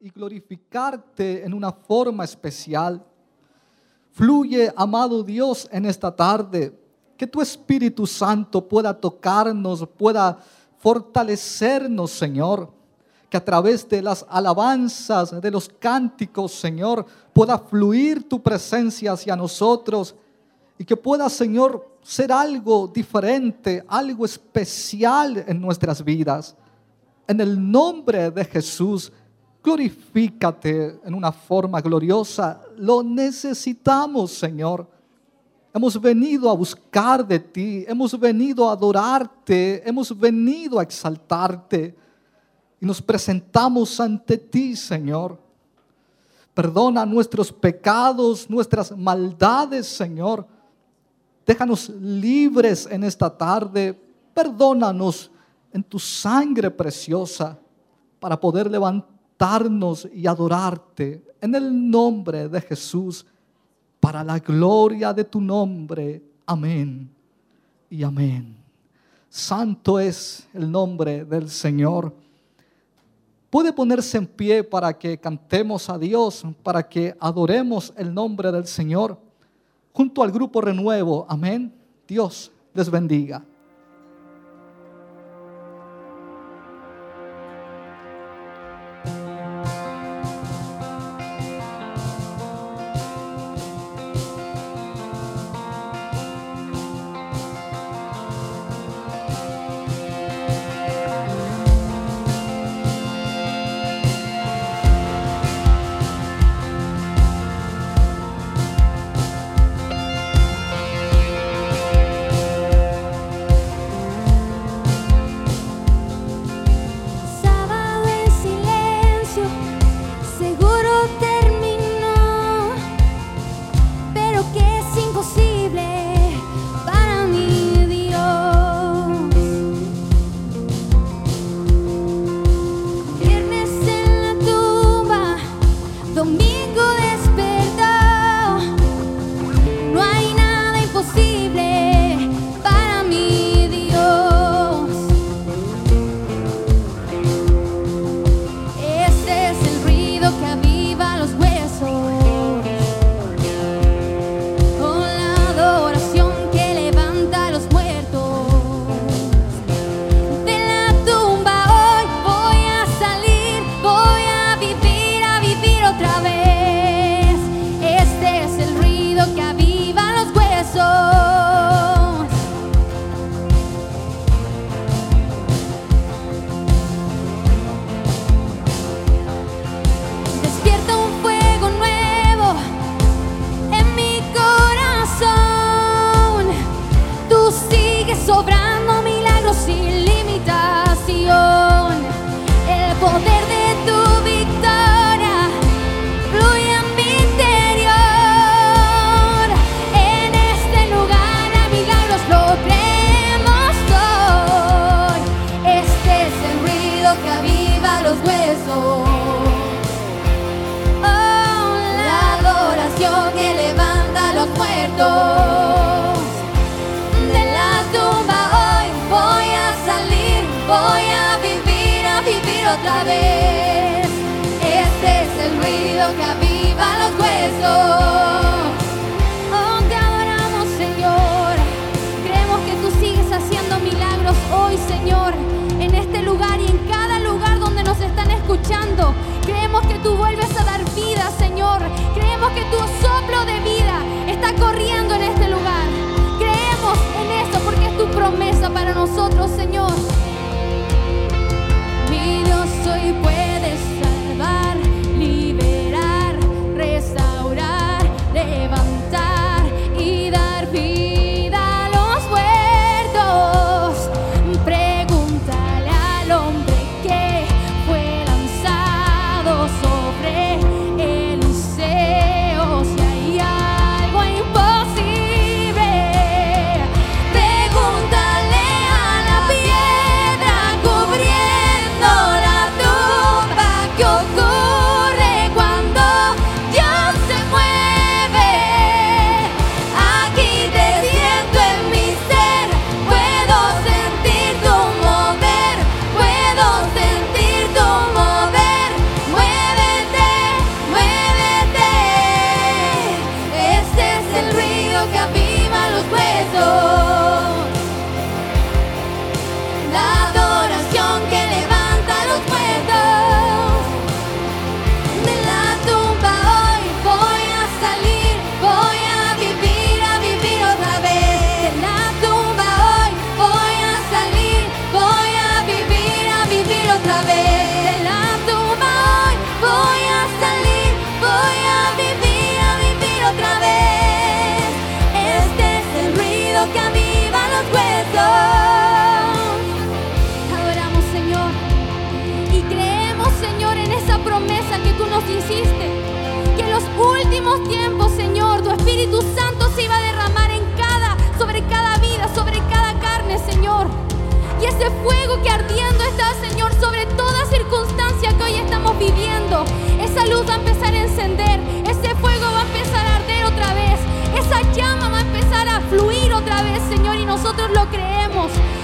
y glorificarte en una forma especial. Fluye, amado Dios, en esta tarde. Que tu Espíritu Santo pueda tocarnos, pueda fortalecernos, Señor. Que a través de las alabanzas, de los cánticos, Señor, pueda fluir tu presencia hacia nosotros. Y que pueda, Señor, ser algo diferente, algo especial en nuestras vidas. En el nombre de Jesús, glorifícate en una forma gloriosa. Lo necesitamos, Señor. Hemos venido a buscar de ti, hemos venido a adorarte, hemos venido a exaltarte y nos presentamos ante ti, Señor. Perdona nuestros pecados, nuestras maldades, Señor. Déjanos libres en esta tarde. Perdónanos en tu sangre preciosa para poder levantarnos y adorarte en el nombre de Jesús, para la gloria de tu nombre. Amén y amén. Santo es el nombre del Señor. Puede ponerse en pie para que cantemos a Dios, para que adoremos el nombre del Señor junto al grupo Renuevo. Amén. Dios les bendiga.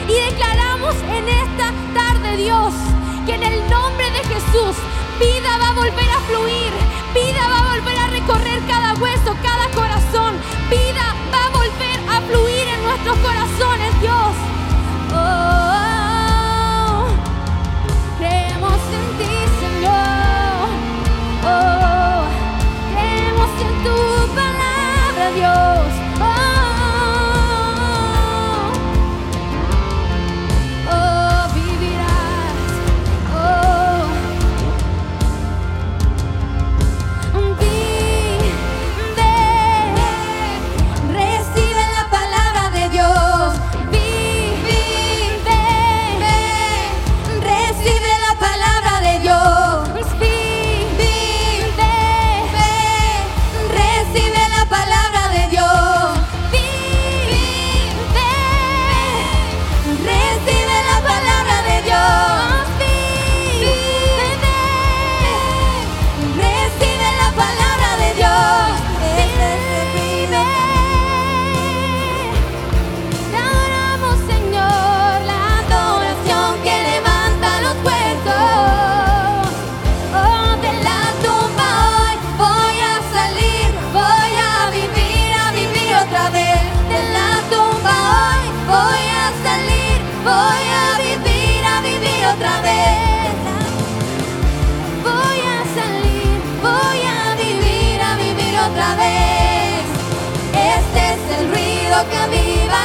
Y declaramos en esta tarde, Dios, que en el nombre de Jesús vida va a volver a fluir, vida va a volver a recorrer cada hueso, cada corazón, vida va a volver a fluir en nuestros corazones, Dios.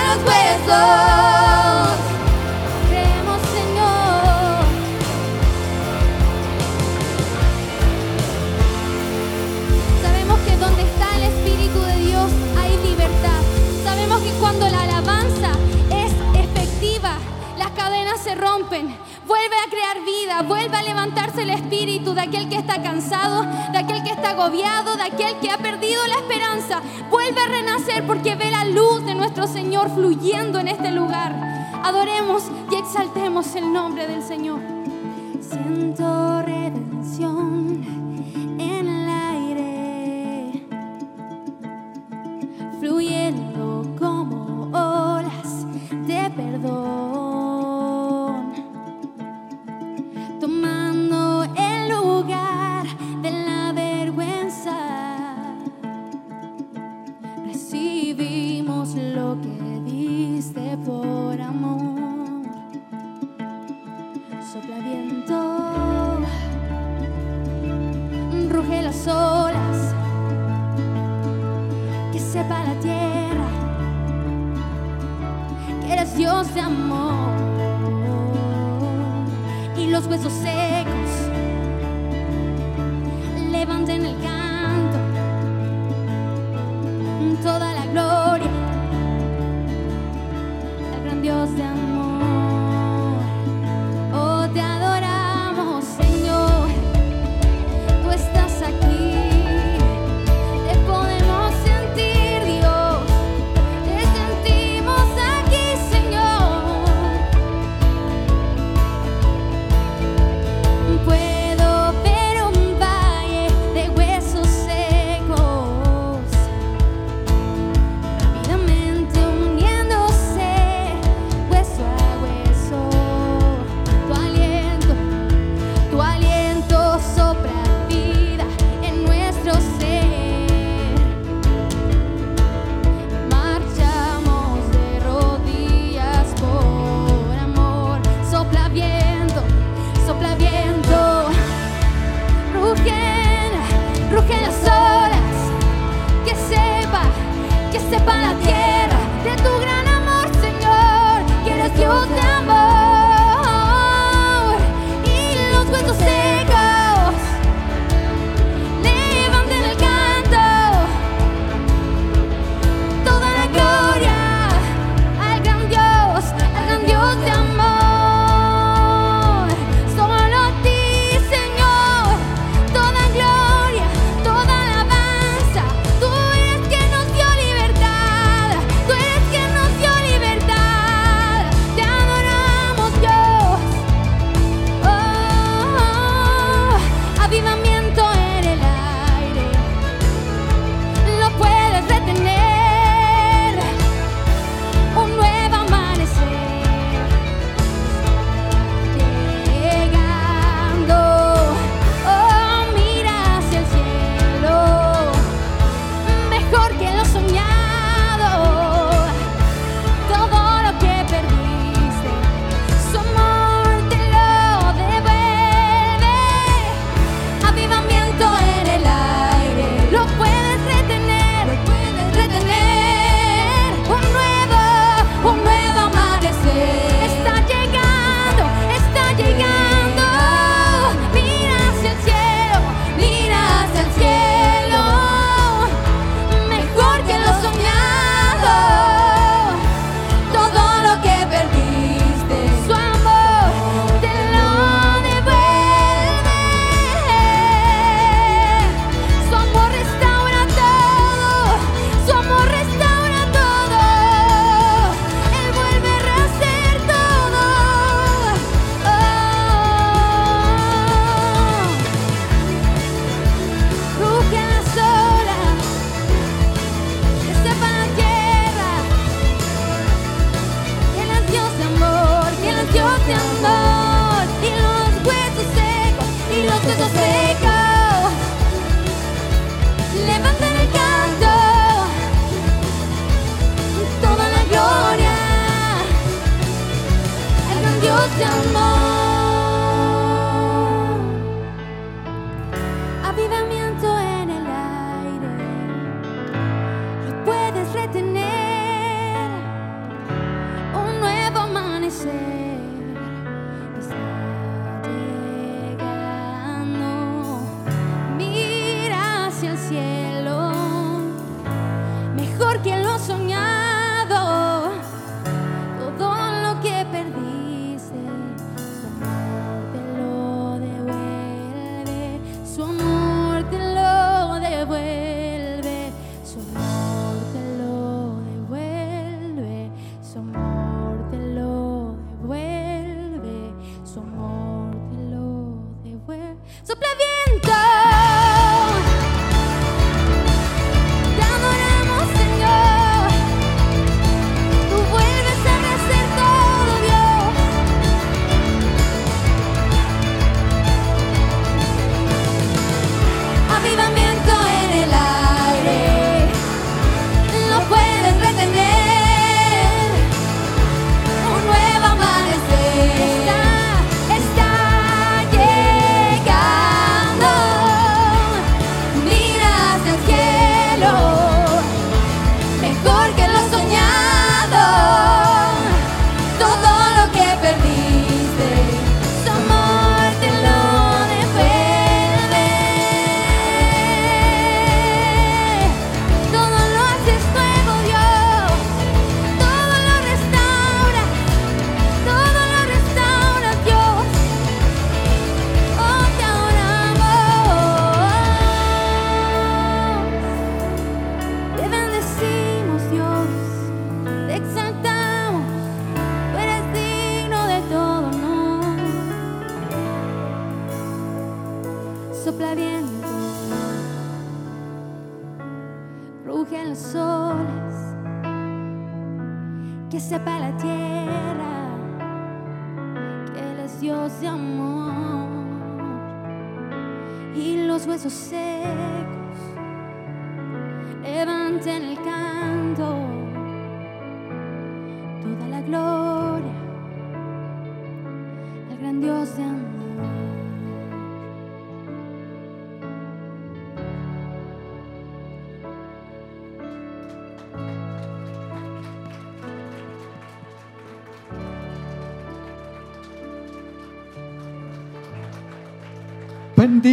los huesos. Creemos, Señor. Sabemos que donde está el Espíritu de Dios hay libertad. Sabemos que cuando la alabanza es efectiva, las cadenas se rompen. Vuelve a crear. Vuelva a levantarse el espíritu de aquel que está cansado, de aquel que está agobiado, de aquel que ha perdido la esperanza. Vuelve a renacer porque ve la luz de nuestro Señor fluyendo en este lugar. Adoremos y exaltemos el nombre del Señor. Siento redención en el aire, fluyendo como olas de perdón. llenos de y los huesos se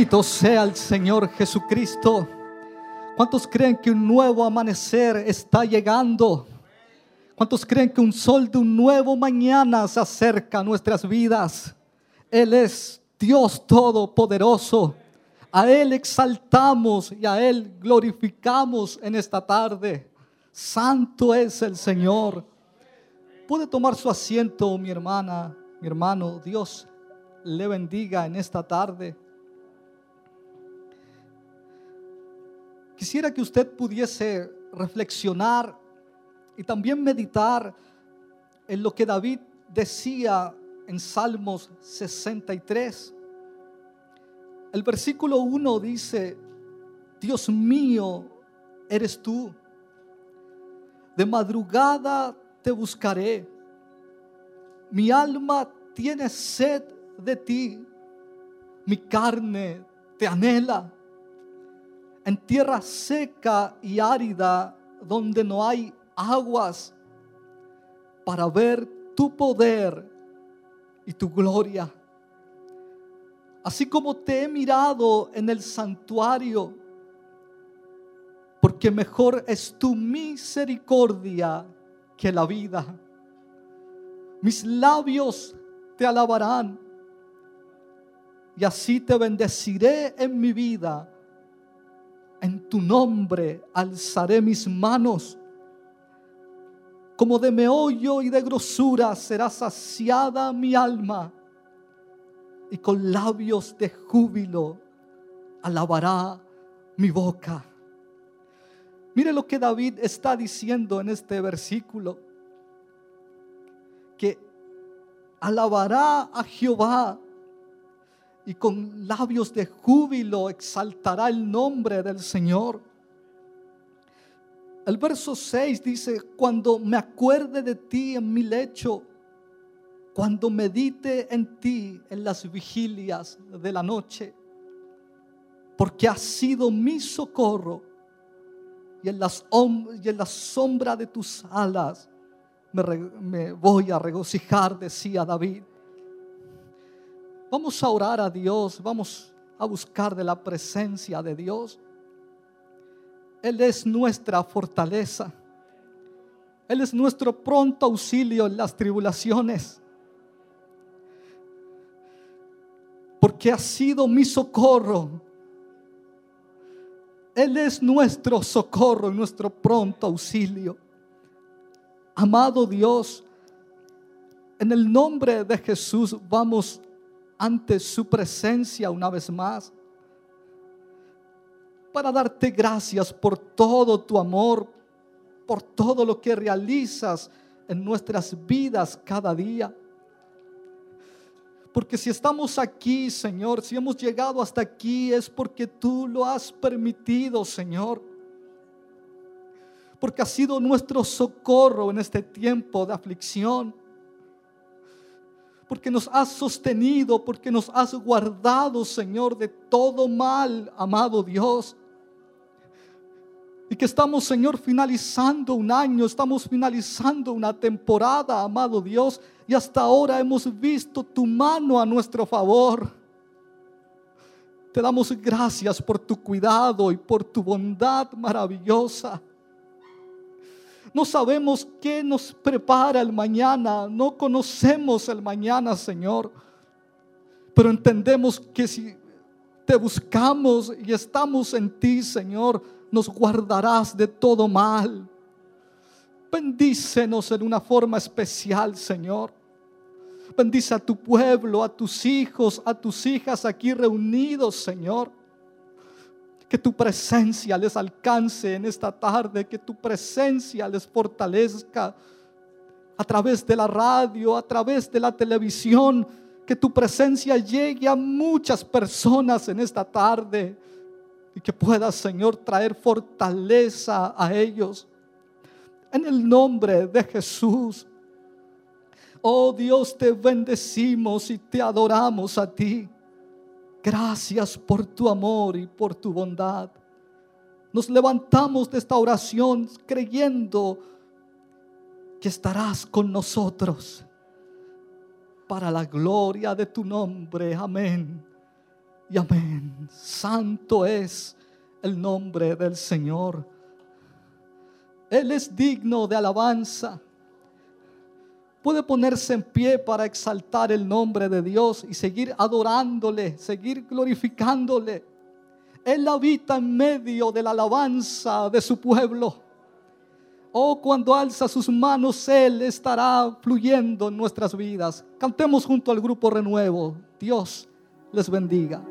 Bendito sea el Señor Jesucristo. ¿Cuántos creen que un nuevo amanecer está llegando? ¿Cuántos creen que un sol de un nuevo mañana se acerca a nuestras vidas? Él es Dios Todopoderoso. A Él exaltamos y a Él glorificamos en esta tarde. Santo es el Señor. Puede tomar su asiento, mi hermana, mi hermano. Dios le bendiga en esta tarde. Quisiera que usted pudiese reflexionar y también meditar en lo que David decía en Salmos 63. El versículo 1 dice, Dios mío, eres tú. De madrugada te buscaré. Mi alma tiene sed de ti. Mi carne te anhela en tierra seca y árida donde no hay aguas para ver tu poder y tu gloria. Así como te he mirado en el santuario, porque mejor es tu misericordia que la vida. Mis labios te alabarán y así te bendeciré en mi vida en tu nombre alzaré mis manos. Como de meollo y de grosura será saciada mi alma. Y con labios de júbilo alabará mi boca. Mire lo que David está diciendo en este versículo. Que alabará a Jehová y con labios de júbilo exaltará el nombre del Señor. El verso 6 dice, cuando me acuerde de ti en mi lecho, cuando medite en ti en las vigilias de la noche, porque has sido mi socorro y en, las, y en la sombra de tus alas me, me voy a regocijar, decía David. Vamos a orar a Dios, vamos a buscar de la presencia de Dios. Él es nuestra fortaleza. Él es nuestro pronto auxilio en las tribulaciones. Porque ha sido mi socorro. Él es nuestro socorro, nuestro pronto auxilio. Amado Dios, en el nombre de Jesús vamos ante su presencia una vez más para darte gracias por todo tu amor, por todo lo que realizas en nuestras vidas cada día. Porque si estamos aquí, Señor, si hemos llegado hasta aquí, es porque tú lo has permitido, Señor. Porque has sido nuestro socorro en este tiempo de aflicción porque nos has sostenido, porque nos has guardado, Señor, de todo mal, amado Dios. Y que estamos, Señor, finalizando un año, estamos finalizando una temporada, amado Dios, y hasta ahora hemos visto tu mano a nuestro favor. Te damos gracias por tu cuidado y por tu bondad maravillosa. No sabemos qué nos prepara el mañana, no conocemos el mañana, Señor. Pero entendemos que si te buscamos y estamos en ti, Señor, nos guardarás de todo mal. Bendícenos en una forma especial, Señor. Bendice a tu pueblo, a tus hijos, a tus hijas aquí reunidos, Señor. Que tu presencia les alcance en esta tarde, que tu presencia les fortalezca a través de la radio, a través de la televisión, que tu presencia llegue a muchas personas en esta tarde y que pueda, Señor, traer fortaleza a ellos. En el nombre de Jesús. Oh Dios, te bendecimos y te adoramos a ti. Gracias por tu amor y por tu bondad. Nos levantamos de esta oración creyendo que estarás con nosotros para la gloria de tu nombre. Amén. Y amén. Santo es el nombre del Señor. Él es digno de alabanza puede ponerse en pie para exaltar el nombre de Dios y seguir adorándole, seguir glorificándole. Él habita en medio de la alabanza de su pueblo. Oh, cuando alza sus manos, Él estará fluyendo en nuestras vidas. Cantemos junto al grupo Renuevo. Dios les bendiga.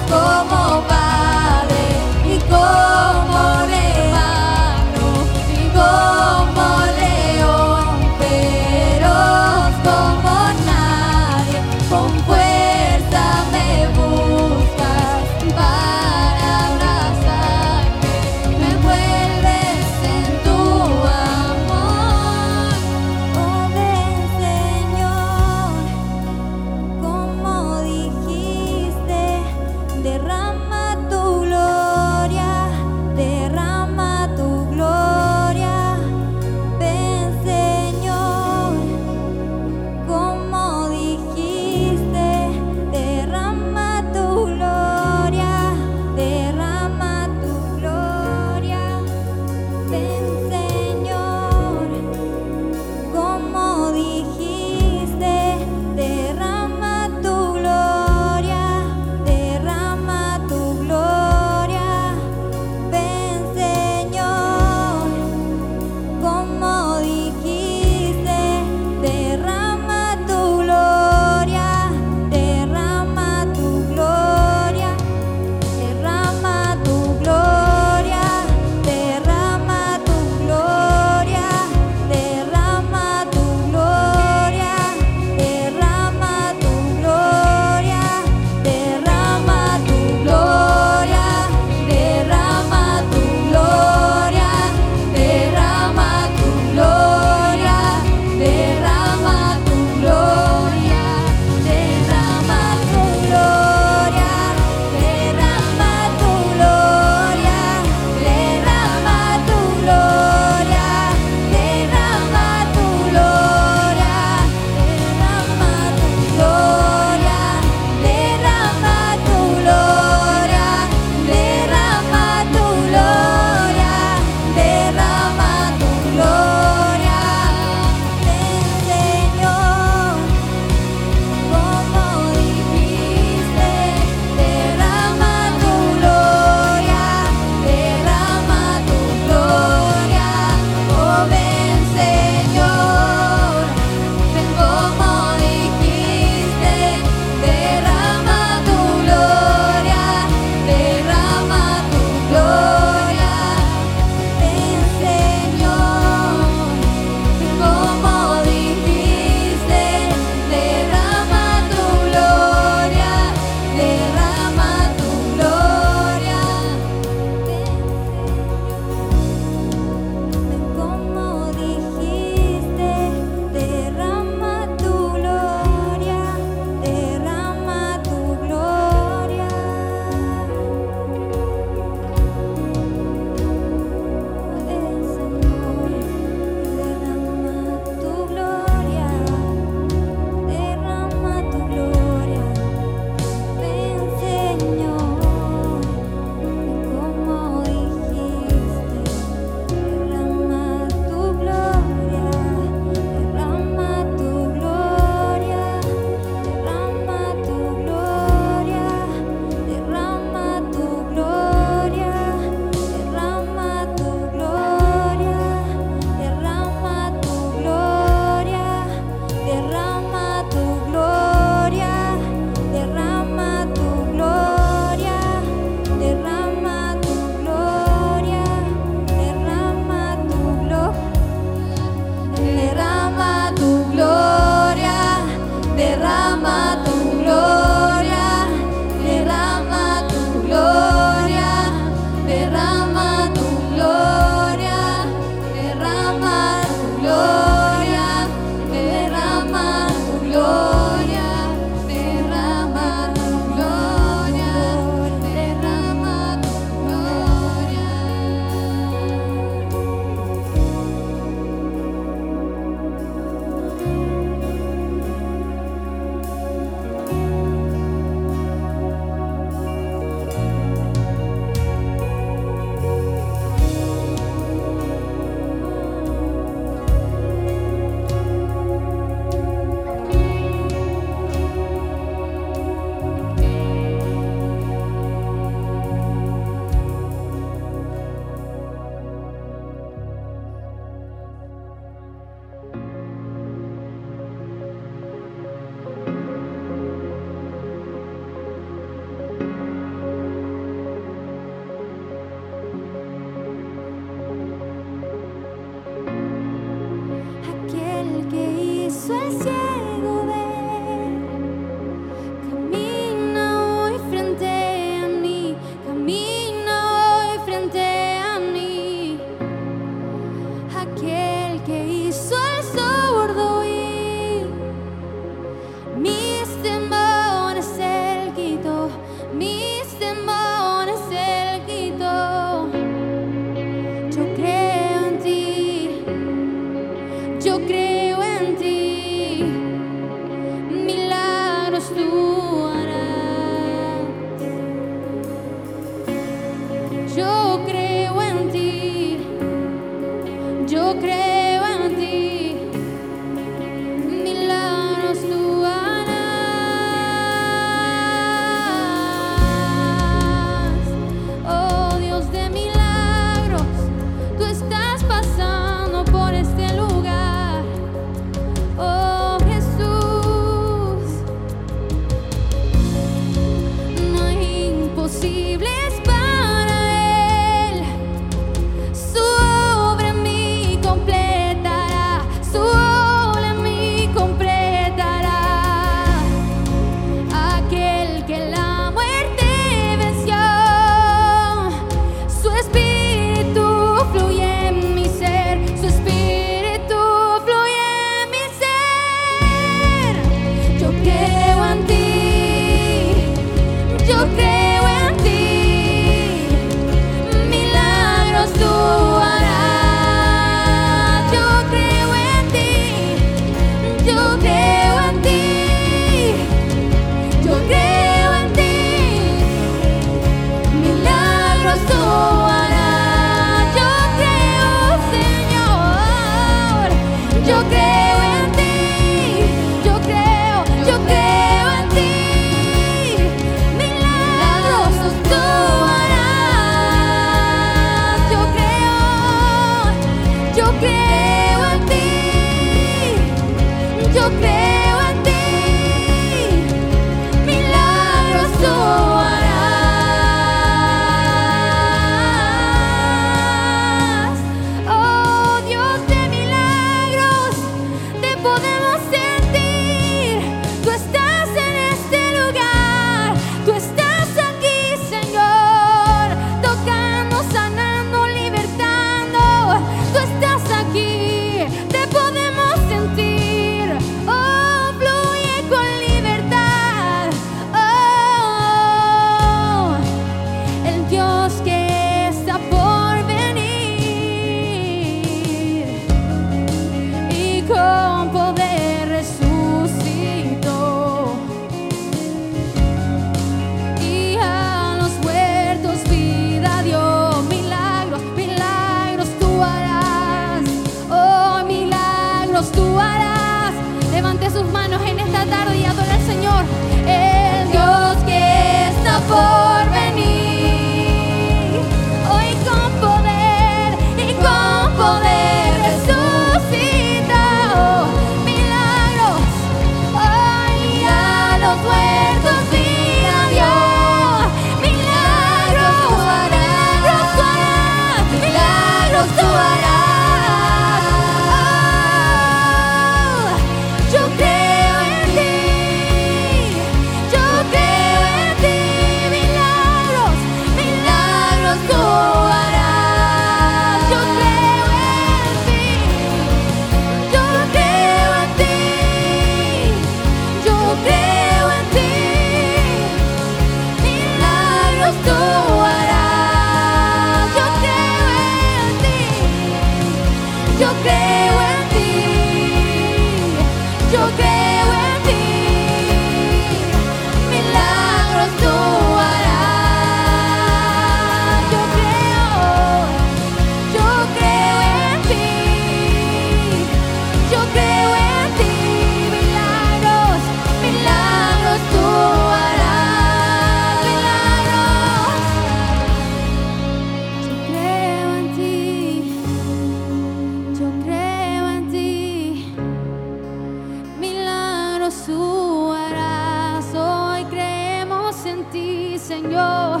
Tú harás. Hoy creemos en ti, Señor.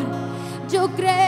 Yo creo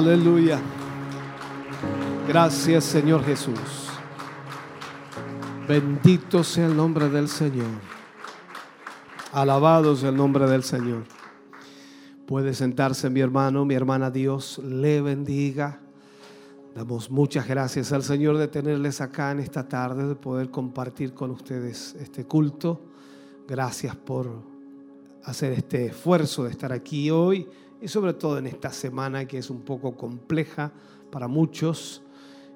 Aleluya. Gracias Señor Jesús. Bendito sea el nombre del Señor. Alabado sea el nombre del Señor. Puede sentarse mi hermano, mi hermana, Dios le bendiga. Damos muchas gracias al Señor de tenerles acá en esta tarde, de poder compartir con ustedes este culto. Gracias por hacer este esfuerzo de estar aquí hoy y sobre todo en esta semana que es un poco compleja para muchos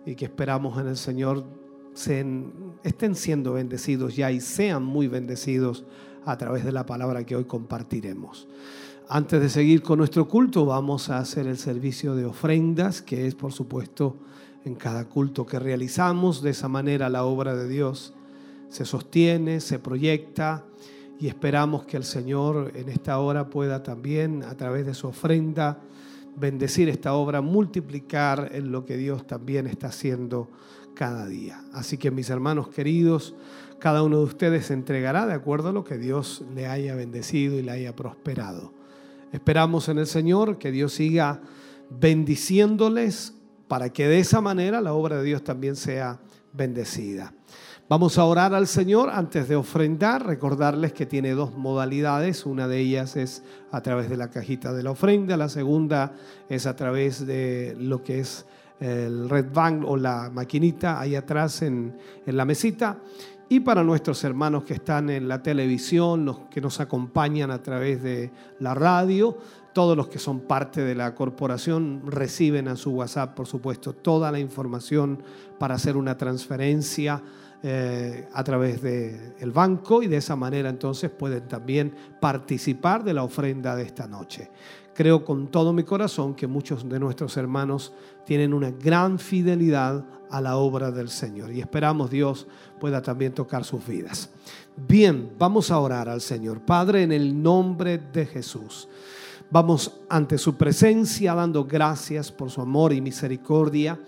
y que esperamos en el Señor sean- estén siendo bendecidos ya y sean muy bendecidos a través de la palabra que hoy compartiremos. Antes de seguir con nuestro culto, vamos a hacer el servicio de ofrendas, que es por supuesto en cada culto que realizamos. De esa manera la obra de Dios se sostiene, se proyecta y esperamos que el Señor en esta hora pueda también a través de su ofrenda bendecir esta obra, multiplicar en lo que Dios también está haciendo cada día. Así que mis hermanos queridos, cada uno de ustedes se entregará de acuerdo a lo que Dios le haya bendecido y le haya prosperado. Esperamos en el Señor que Dios siga bendiciéndoles para que de esa manera la obra de Dios también sea bendecida. Vamos a orar al Señor antes de ofrendar, recordarles que tiene dos modalidades, una de ellas es a través de la cajita de la ofrenda, la segunda es a través de lo que es el Red Bank o la maquinita ahí atrás en, en la mesita. Y para nuestros hermanos que están en la televisión, los que nos acompañan a través de la radio, todos los que son parte de la corporación reciben a su WhatsApp, por supuesto, toda la información para hacer una transferencia eh, a través del banco y de esa manera entonces pueden también participar de la ofrenda de esta noche. Creo con todo mi corazón que muchos de nuestros hermanos tienen una gran fidelidad a la obra del Señor y esperamos Dios pueda también tocar sus vidas. Bien, vamos a orar al Señor. Padre, en el nombre de Jesús. Vamos ante su presencia dando gracias por su amor y misericordia.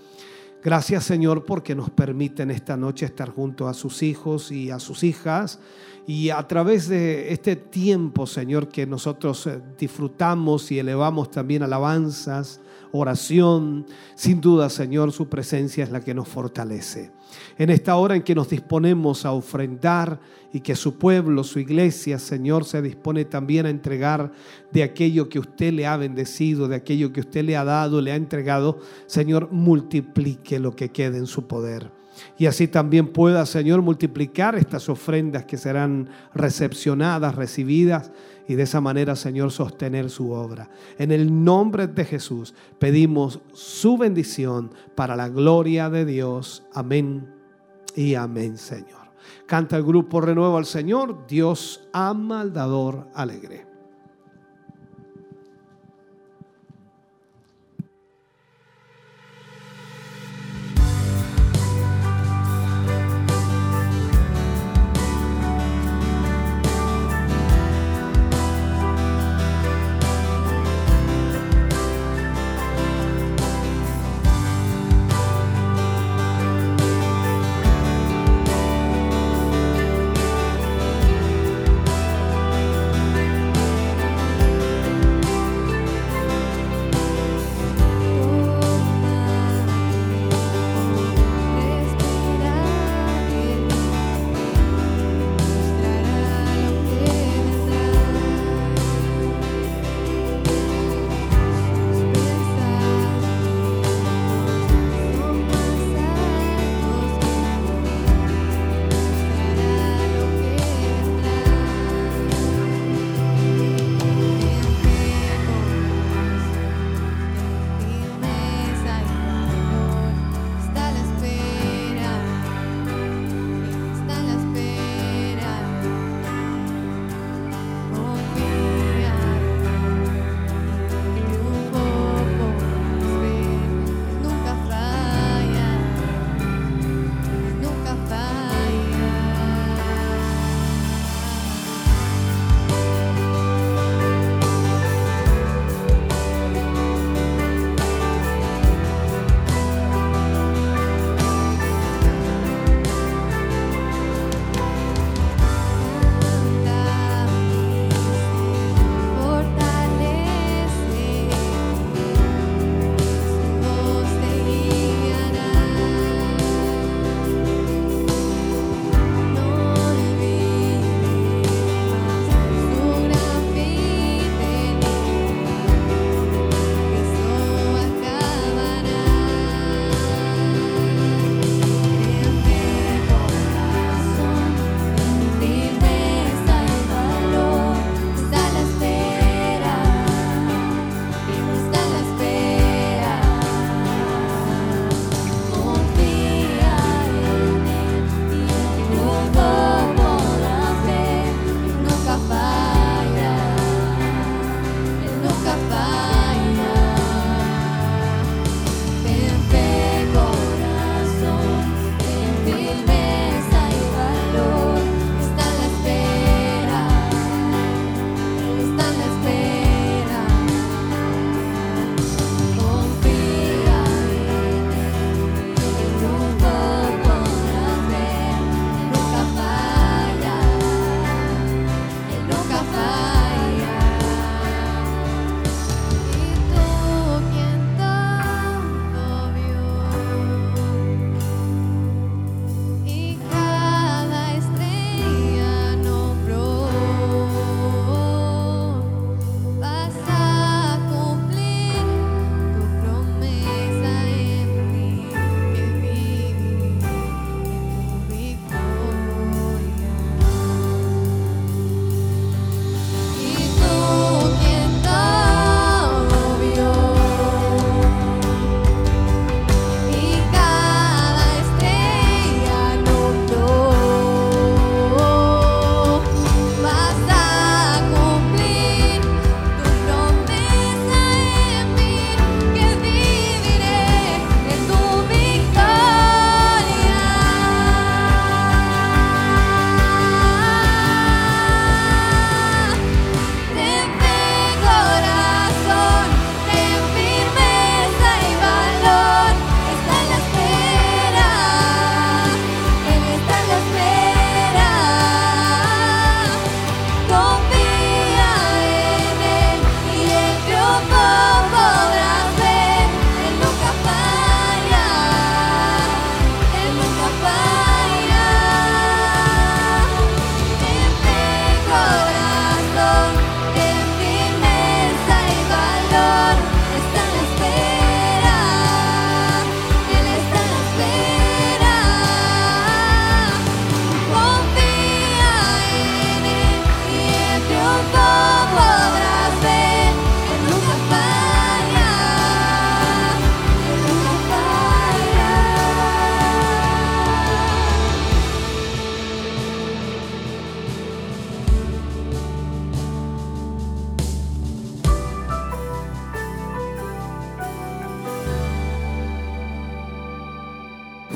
Gracias Señor porque nos permiten esta noche estar junto a sus hijos y a sus hijas. Y a través de este tiempo, Señor, que nosotros eh, disfrutamos y elevamos también alabanzas, oración, sin duda, Señor, su presencia es la que nos fortalece. En esta hora en que nos disponemos a ofrendar y que su pueblo, su iglesia, Señor, se dispone también a entregar de aquello que usted le ha bendecido, de aquello que usted le ha dado, le ha entregado, Señor, multiplique lo que quede en su poder. Y así también pueda, Señor, multiplicar estas ofrendas que serán recepcionadas, recibidas, y de esa manera, Señor, sostener su obra. En el nombre de Jesús pedimos su bendición para la gloria de Dios. Amén y amén, Señor. Canta el grupo Renuevo al Señor, Dios ama al dador alegre.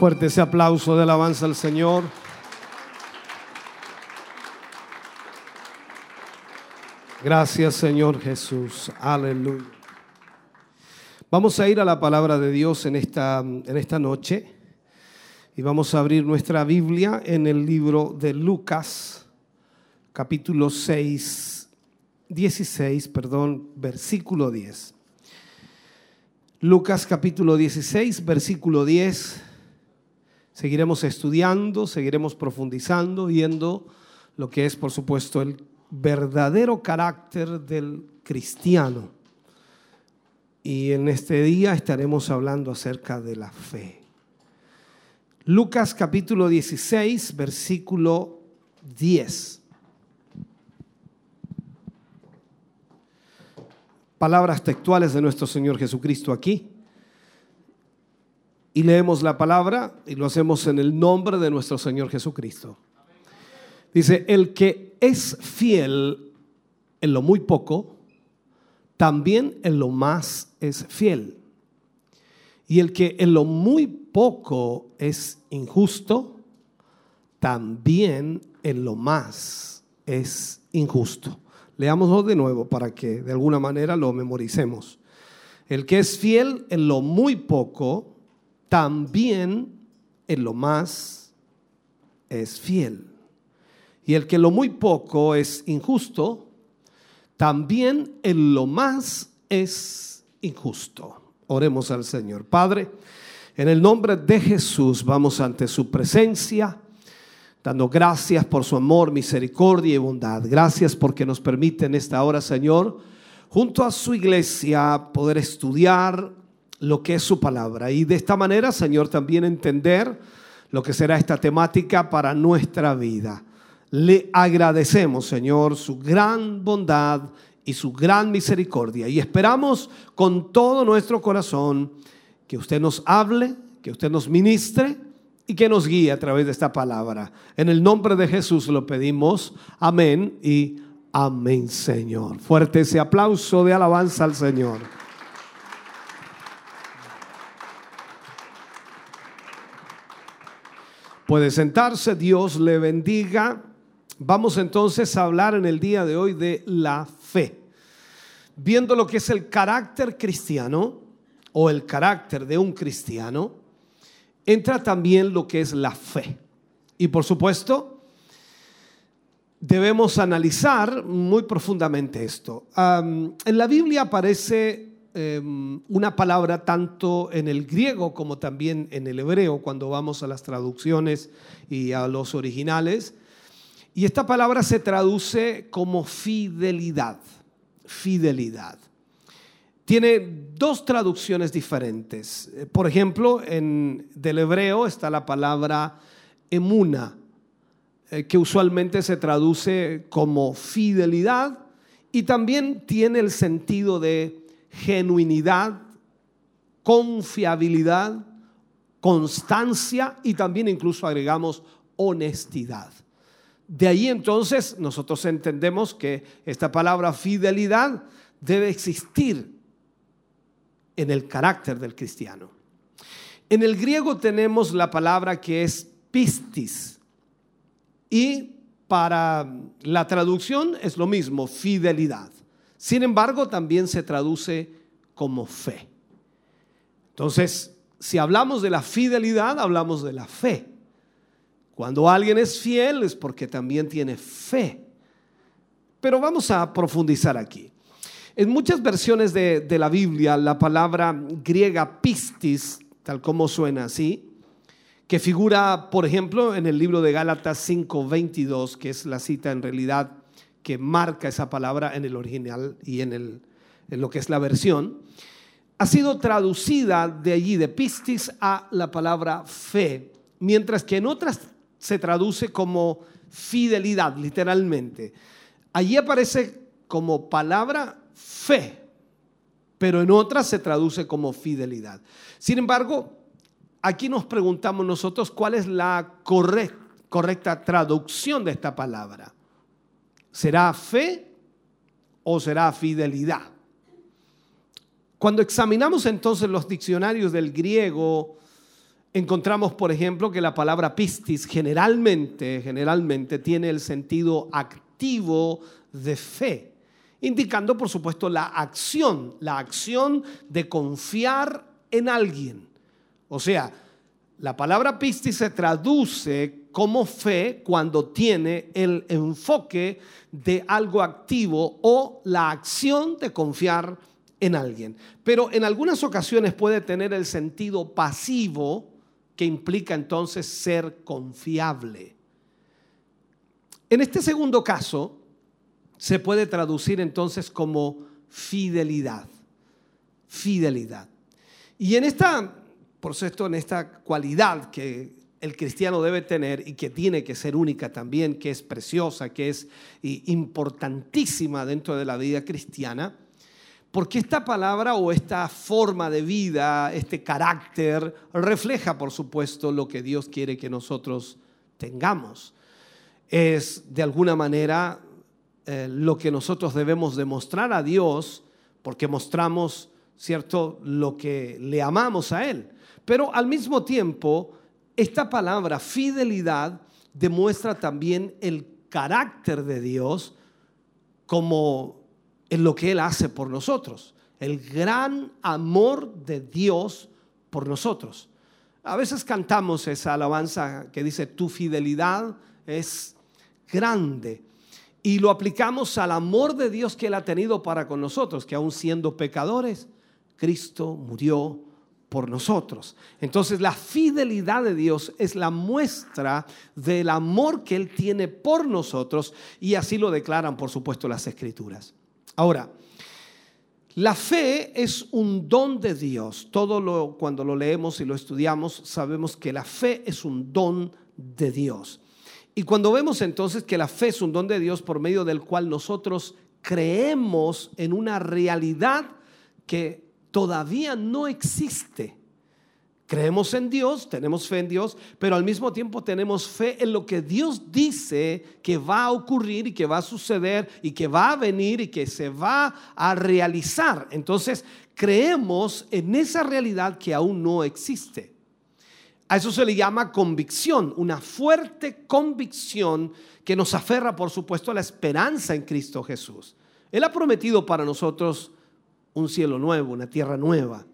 Fuerte ese aplauso de alabanza al Señor. Gracias Señor Jesús. Aleluya. Vamos a ir a la palabra de Dios en esta, en esta noche y vamos a abrir nuestra Biblia en el libro de Lucas, capítulo 6, 16, perdón, versículo 10. Lucas capítulo 16, versículo 10. Seguiremos estudiando, seguiremos profundizando, viendo lo que es, por supuesto, el verdadero carácter del cristiano. Y en este día estaremos hablando acerca de la fe. Lucas capítulo 16, versículo 10. Palabras textuales de nuestro Señor Jesucristo aquí. Y leemos la palabra y lo hacemos en el nombre de nuestro Señor Jesucristo. Dice, el que es fiel en lo muy poco, también en lo más es fiel. Y el que en lo muy poco es injusto, también en lo más es injusto. Leámoslo de nuevo para que de alguna manera lo memoricemos. El que es fiel en lo muy poco, también en lo más es fiel. Y el que lo muy poco es injusto, también en lo más es injusto. Oremos al Señor. Padre, en el nombre de Jesús vamos ante su presencia, dando gracias por su amor, misericordia y bondad. Gracias porque nos permite en esta hora, Señor, junto a su iglesia, poder estudiar lo que es su palabra. Y de esta manera, Señor, también entender lo que será esta temática para nuestra vida. Le agradecemos, Señor, su gran bondad y su gran misericordia. Y esperamos con todo nuestro corazón que usted nos hable, que usted nos ministre y que nos guíe a través de esta palabra. En el nombre de Jesús lo pedimos. Amén y amén, Señor. Fuerte ese aplauso de alabanza al Señor. Puede sentarse, Dios le bendiga. Vamos entonces a hablar en el día de hoy de la fe. Viendo lo que es el carácter cristiano o el carácter de un cristiano, entra también lo que es la fe. Y por supuesto, debemos analizar muy profundamente esto. en la Biblia aparece em, una palabra tanto en el griego como también en el hebreo, cuando vamos a las traducciones y a los originales, y esta palabra se traduce como fidelidad, fidelidad. Tiene dos traducciones diferentes. Por ejemplo, en del hebreo está la palabra emuna, eh, que usualmente se traduce como fidelidad y también tiene el sentido de genuinidad, confiabilidad, constancia y también incluso agregamos honestidad. De ahí entonces nosotros entendemos que esta palabra fidelidad debe existir en el carácter del cristiano. En el griego tenemos la palabra que es pistis y para la traducción es lo mismo, fidelidad. Sin embargo, también se traduce como fe. Entonces, si hablamos de la fidelidad, hablamos de la fe. Cuando alguien es fiel es porque también tiene fe. Pero vamos a profundizar aquí. En muchas versiones de, la Biblia, la palabra griega pistis, tal como suena así, que figura, por ejemplo, en el libro de Gálatas 5:22, que es la cita en realidad que marca esa palabra en el original y en, el, en lo que es la versión, ha sido traducida de allí, de pistis, a la palabra fe, mientras que en otras se traduce como fidelidad, literalmente. Allí aparece como palabra fe, pero en otras se traduce como fidelidad. Sin embargo, aquí nos preguntamos nosotros cuál es la correcta traducción de esta palabra. ¿Será fe o será fidelidad? Cuando examinamos entonces los diccionarios del griego, encontramos, por ejemplo, que la palabra pistis generalmente, generalmente tiene el sentido activo de fe, indicando, por supuesto, la acción, la acción de confiar en alguien. O sea, la palabra pistis se traduce como fe cuando tiene el enfoque de algo activo o la acción de confiar en alguien. Pero en algunas ocasiones puede tener el sentido pasivo que implica entonces ser confiable. En este segundo caso se puede traducir entonces como fidelidad. Fidelidad. Y en esta, por supuesto, en esta cualidad que el cristiano debe tener y que tiene que ser única también, que es preciosa, que es importantísima dentro de la vida cristiana, porque esta palabra o esta forma de vida, este carácter, refleja, por supuesto, lo que Dios quiere que nosotros tengamos. Es, de alguna manera, eh, lo que nosotros debemos demostrar a Dios, porque mostramos, ¿cierto?, lo que le amamos a Él. Pero al mismo tiempo, esta palabra fidelidad demuestra también el carácter de Dios como en lo que Él hace por nosotros, el gran amor de Dios por nosotros. A veces cantamos esa alabanza que dice, tu fidelidad es grande. Y lo aplicamos al amor de Dios que Él ha tenido para con nosotros, que aún siendo pecadores, Cristo murió por nosotros. Entonces la fidelidad de Dios es la muestra del amor que Él tiene por nosotros y así lo declaran, por supuesto, las escrituras. Ahora, la fe es un don de Dios. Todo lo cuando lo leemos y lo estudiamos sabemos que la fe es un don de Dios. Y cuando vemos entonces que la fe es un don de Dios por medio del cual nosotros creemos en una realidad que todavía no existe. Creemos en Dios, tenemos fe en Dios, pero al mismo tiempo tenemos fe en lo que Dios dice que va a ocurrir y que va a suceder y que va a venir y que se va a realizar. Entonces, creemos en esa realidad que aún no existe. A eso se le llama convicción, una fuerte convicción que nos aferra, por supuesto, a la esperanza en Cristo Jesús. Él ha prometido para nosotros un cielo nuevo, una tierra nueva.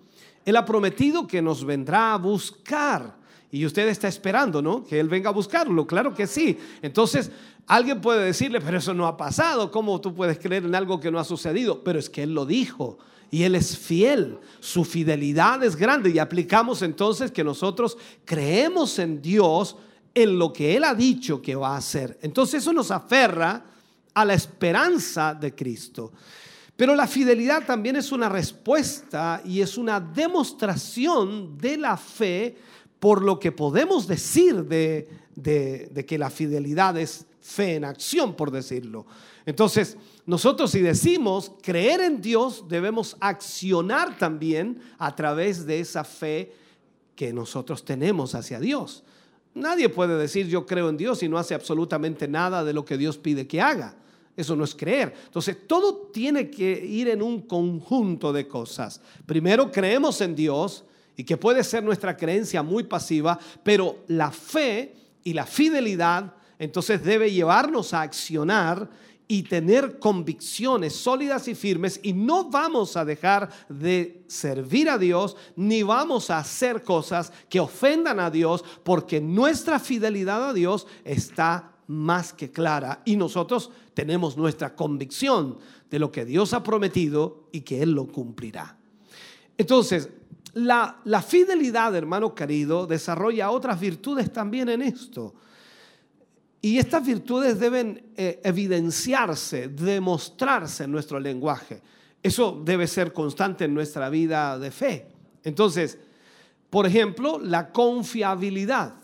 Él ha prometido que nos vendrá a buscar. Y usted está esperando, ¿no? Que Él venga a buscarlo. Claro que sí. Entonces, alguien puede decirle, pero eso no ha pasado. ¿Cómo tú puedes creer en algo que no ha sucedido? Pero es que Él lo dijo. Y Él es fiel. Su fidelidad es grande. Y aplicamos entonces que nosotros creemos en Dios en lo que Él ha dicho que va a hacer. Entonces eso nos aferra a la esperanza de Cristo. Pero la fidelidad también es una respuesta y es una demostración de la fe por lo que podemos decir de, que la fidelidad es fe en acción, por decirlo. Entonces, nosotros si decimos creer en Dios, debemos accionar también a través de esa fe que nosotros tenemos hacia Dios. Nadie puede decir yo creo en Dios y no hace absolutamente nada de lo que Dios pide que haga. Eso no es creer. Entonces, todo tiene que ir en un conjunto de cosas. Primero, creemos en Dios y que puede ser nuestra creencia muy pasiva, pero la fe y la fidelidad entonces debe llevarnos a accionar y tener convicciones sólidas y firmes y no vamos a dejar de servir a Dios ni vamos a hacer cosas que ofendan a Dios porque nuestra fidelidad a Dios está más que clara y nosotros tenemos nuestra convicción de lo que Dios ha prometido y que Él lo cumplirá. Entonces, la, fidelidad, hermano querido, desarrolla otras virtudes también en esto. Y estas virtudes deben eh, evidenciarse, demostrarse en nuestro lenguaje. Eso debe ser constante en nuestra vida de fe. Entonces, por ejemplo, la confiabilidad.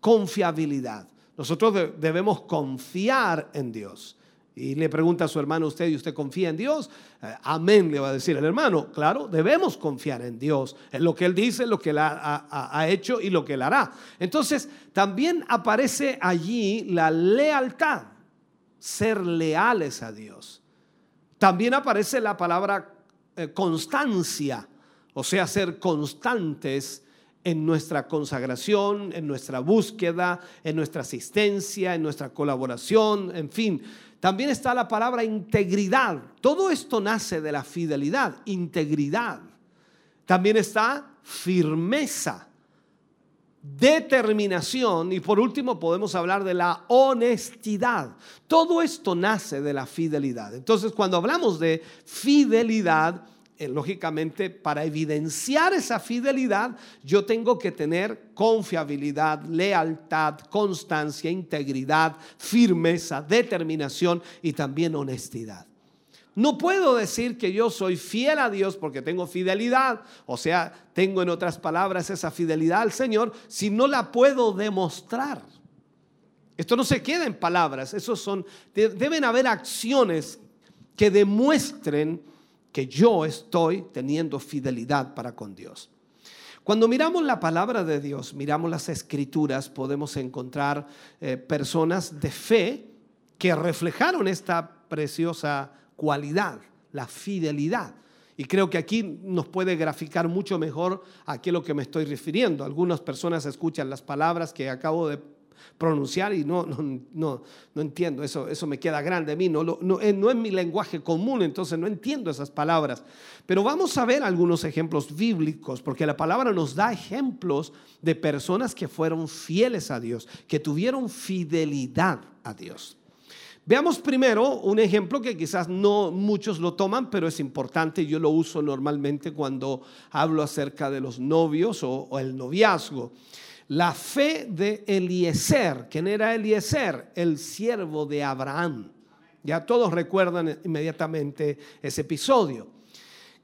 Confiabilidad. Nosotros debemos confiar en Dios. Y le pregunta a su hermano, ¿usted y usted confía en Dios? Eh, amén, le va a decir el hermano. Claro, debemos confiar en Dios, en lo que Él dice, lo que Él ha, hecho y lo que Él hará. Entonces, también aparece allí la lealtad, ser leales a Dios. También aparece la palabra eh, constancia, o sea, ser constantes en nuestra consagración, en nuestra búsqueda, en nuestra asistencia, en nuestra colaboración, en fin. También está la palabra integridad. Todo esto nace de la fidelidad, integridad. También está firmeza, determinación y por último podemos hablar de la honestidad. Todo esto nace de la fidelidad. Entonces cuando hablamos de fidelidad, eh, lógicamente, para evidenciar esa fidelidad, yo tengo que tener confiabilidad, lealtad, constancia, integridad, firmeza, determinación y también honestidad. No puedo decir que yo soy fiel a Dios porque tengo fidelidad, o sea, tengo en otras palabras esa fidelidad al Señor, si no la puedo demostrar. Esto no se queda en palabras, esos son deben haber acciones que demuestren que yo estoy teniendo fidelidad para con Dios. Cuando miramos la palabra de Dios, miramos las escrituras, podemos encontrar eh, personas de fe que reflejaron esta preciosa cualidad, la fidelidad. Y creo que aquí nos puede graficar mucho mejor a qué es lo que me estoy refiriendo. Algunas personas escuchan las palabras que acabo de pronunciar y no, no, no, no entiendo, eso, eso me queda grande a mí, no, no, eh, no es mi lenguaje común, entonces no entiendo esas palabras. Pero vamos a ver algunos ejemplos bíblicos, porque la palabra nos da ejemplos de personas que fueron fieles a Dios, que tuvieron fidelidad a Dios. Veamos primero un ejemplo que quizás no muchos lo toman, pero es importante. Yo lo uso normalmente cuando hablo acerca de los novios o, o el noviazgo la fe de Eliezer. ¿Quién era Eliezer? El siervo de Abraham. Ya todos recuerdan inmediatamente ese episodio.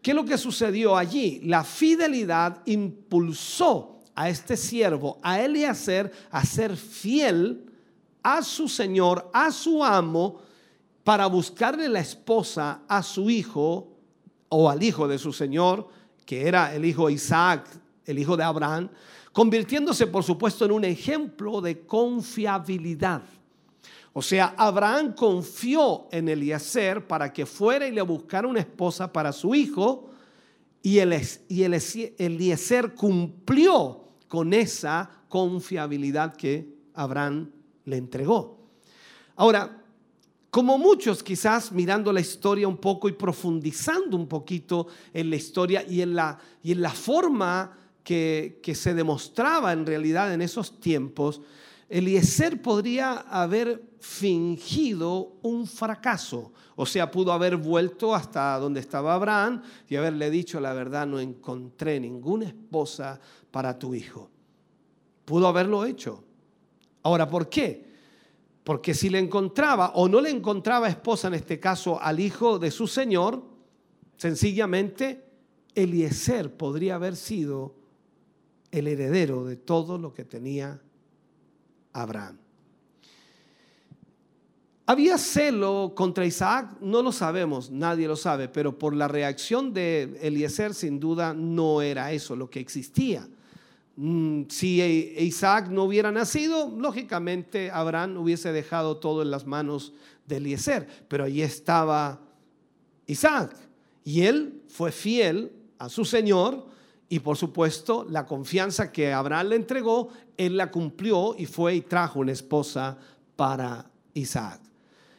¿Qué es lo que sucedió allí? La fidelidad impulsó a este siervo, a Eliezer, a ser fiel a su señor, a su amo, para buscarle la esposa a su hijo o al hijo de su señor, que era el hijo Isaac, el hijo de Abraham, convirtiéndose por supuesto en un ejemplo de confiabilidad. O sea, Abraham confió en Eliezer para que fuera y le buscara una esposa para su hijo y, Eliezer cumplió con esa confiabilidad que Abraham le entregó. Ahora, como muchos quizás mirando la historia un poco y profundizando un poquito en la historia y en la, y en la forma que, se demostraba en realidad en esos tiempos, Eliezer podría haber fingido un fracaso. O sea, pudo haber vuelto hasta donde estaba Abraham y haberle dicho la verdad, no encontré ninguna esposa para tu hijo. Pudo haberlo hecho. Ahora, ¿por qué? Porque si le encontraba o no le encontraba esposa, en este caso al hijo de su señor, sencillamente Eliezer podría haber sido el heredero de todo lo que tenía Abraham. ¿Había celo contra Isaac? No lo sabemos, nadie lo sabe, pero por la reacción de Eliezer sin duda no era eso lo que existía. Mm, si Isaac no hubiera nacido, lógicamente Abraham hubiese dejado todo en las manos de Eliezer, pero allí estaba Isaac y él fue fiel a su Señor y por supuesto, la confianza que Abraham le entregó, él la cumplió y fue y trajo una esposa para Isaac.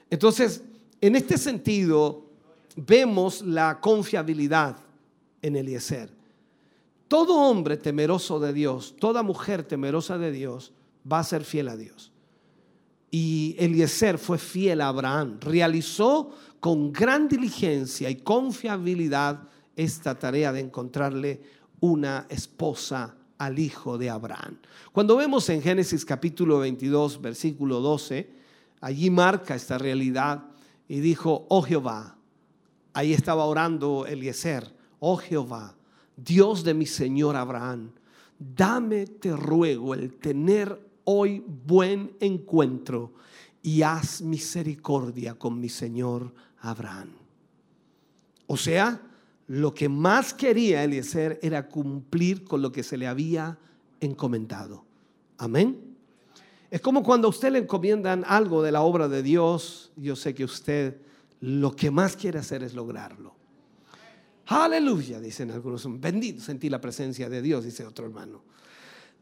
Entonces, en este sentido, vemos la confiabilidad en Eliezer. Todo hombre temeroso de Dios, toda mujer temerosa de Dios, va a ser fiel a Dios. Y Eliezer fue fiel a Abraham, realizó con gran diligencia y confiabilidad esta tarea de encontrarle una esposa al hijo de Abraham. Cuando vemos en Génesis capítulo 22, versículo 12, allí marca esta realidad y dijo, oh Jehová, ahí estaba orando Eliezer, oh Jehová, Dios de mi Señor Abraham, dame, te ruego, el tener hoy buen encuentro y haz misericordia con mi Señor Abraham. O sea, lo que más quería Eliezer era cumplir con lo que se le había encomendado. Amén. Es como cuando a usted le encomiendan algo de la obra de Dios, yo sé que usted lo que más quiere hacer es lograrlo. Aleluya, dicen algunos. Bendito, sentí la presencia de Dios, dice otro hermano.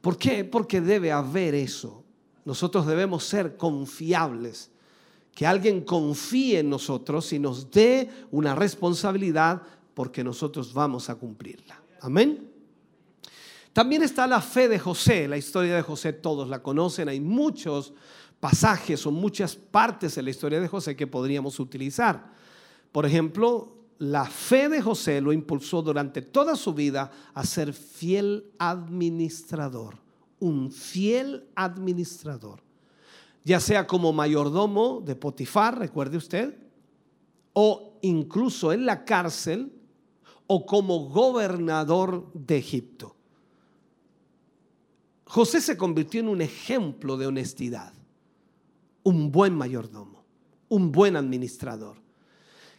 ¿Por qué? Porque debe haber eso. Nosotros debemos ser confiables. Que alguien confíe en nosotros y nos dé una responsabilidad porque nosotros vamos a cumplirla. Amén. También está la fe de José. La historia de José todos la conocen. Hay muchos pasajes o muchas partes de la historia de José que podríamos utilizar. Por ejemplo, la fe de José lo impulsó durante toda su vida a ser fiel administrador, un fiel administrador, ya sea como mayordomo de Potifar, recuerde usted, o incluso en la cárcel, o como gobernador de Egipto. José se convirtió en un ejemplo de honestidad, un buen mayordomo, un buen administrador.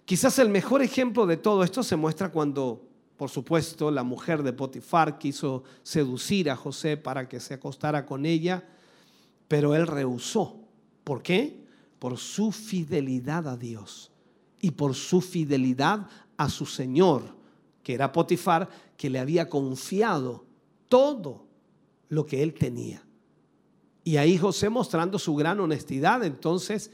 Quizás el mejor ejemplo de todo esto se muestra cuando, por supuesto, la mujer de Potifar quiso seducir a José para que se acostara con ella, pero él rehusó. ¿Por qué? Por su fidelidad a Dios y por su fidelidad a su Señor, que era Potifar, que le había confiado todo lo que él tenía. Y ahí José mostrando su gran honestidad, entonces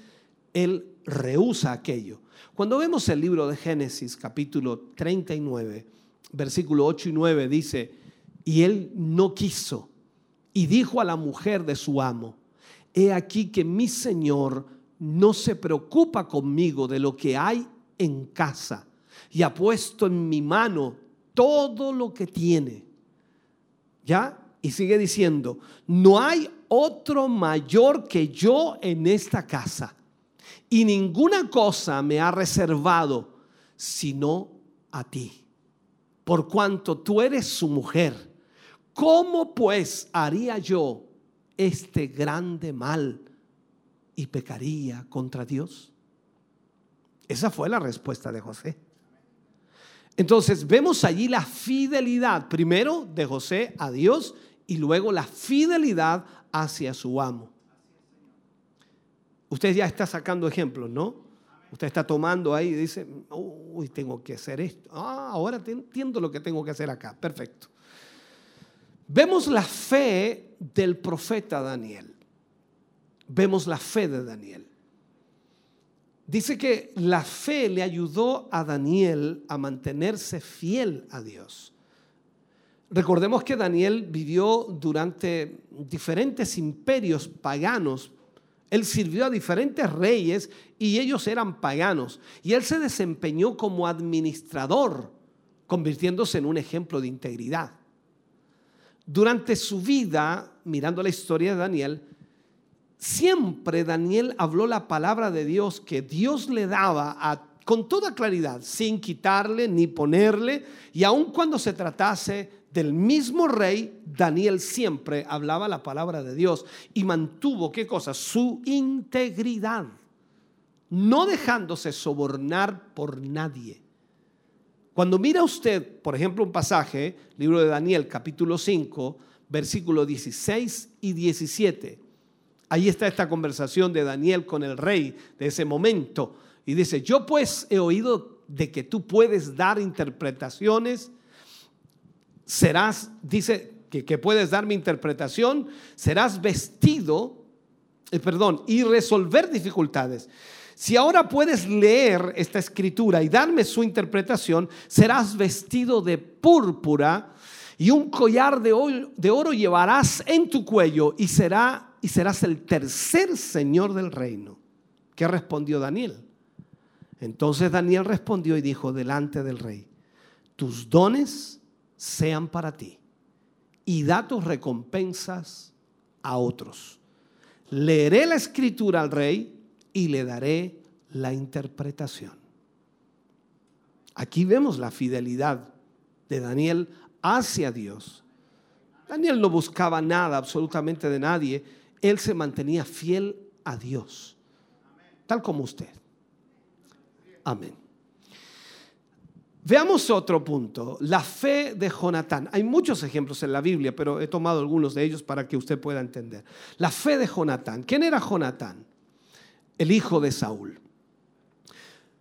él rehúsa aquello. Cuando vemos el libro de Génesis capítulo 39, versículo 8 y 9 dice, y él no quiso y dijo a la mujer de su amo, he aquí que mi Señor no se preocupa conmigo de lo que hay en casa y ha puesto en mi mano todo lo que tiene. ¿Ya? Y sigue diciendo, no hay otro mayor que yo en esta casa y ninguna cosa me ha reservado sino a ti, por cuanto tú eres su mujer. ¿Cómo pues haría yo este grande mal y pecaría contra Dios? Esa fue la respuesta de José. Entonces vemos allí la fidelidad, primero de José a Dios y luego la fidelidad hacia su amo. Usted ya está sacando ejemplos, ¿no? Usted está tomando ahí y dice, uy, tengo que hacer esto. Ah, ahora entiendo lo que tengo que hacer acá. Perfecto. Vemos la fe del profeta Daniel. Vemos la fe de Daniel. Dice que la fe le ayudó a Daniel a mantenerse fiel a Dios. Recordemos que Daniel vivió durante diferentes imperios paganos él sirvió a diferentes reyes y ellos eran paganos. Y él se desempeñó como administrador, convirtiéndose en un ejemplo de integridad. Durante su vida, mirando la historia de Daniel, siempre Daniel habló la palabra de Dios que Dios le daba con toda claridad, sin quitarle ni ponerle, y aun cuando se tratase del mismo rey, Daniel siempre hablaba la palabra de Dios y mantuvo, ¿qué cosa? Su integridad, no dejándose sobornar por nadie. Cuando mira usted, por ejemplo, un pasaje, libro de Daniel, capítulo 5, versículo 16 y 17, ahí está esta conversación de Daniel con el rey de ese momento. Y dice, yo pues he oído de que tú puedes dar interpretaciones serás, dice que, puedes dar mi interpretación, serás vestido, eh, perdón, y resolver dificultades. Si ahora puedes leer esta escritura y darme su interpretación, serás vestido de púrpura y un collar de oro, de oro llevarás en tu cuello y, será, y serás el tercer señor del reino. ¿Qué respondió Daniel? Entonces Daniel respondió y dijo delante del rey, tus dones sean para ti y da tus recompensas a otros. Leeré la escritura al rey y le daré la interpretación. Aquí vemos la fidelidad de Daniel hacia Dios. Daniel no buscaba nada absolutamente de nadie, él se mantenía fiel a Dios, tal como usted. Amén. Veamos otro punto, la fe de Jonatán. Hay muchos ejemplos en la Biblia, pero he tomado algunos de ellos para que usted pueda entender. La fe de Jonatán. ¿Quién era Jonatán? El hijo de Saúl.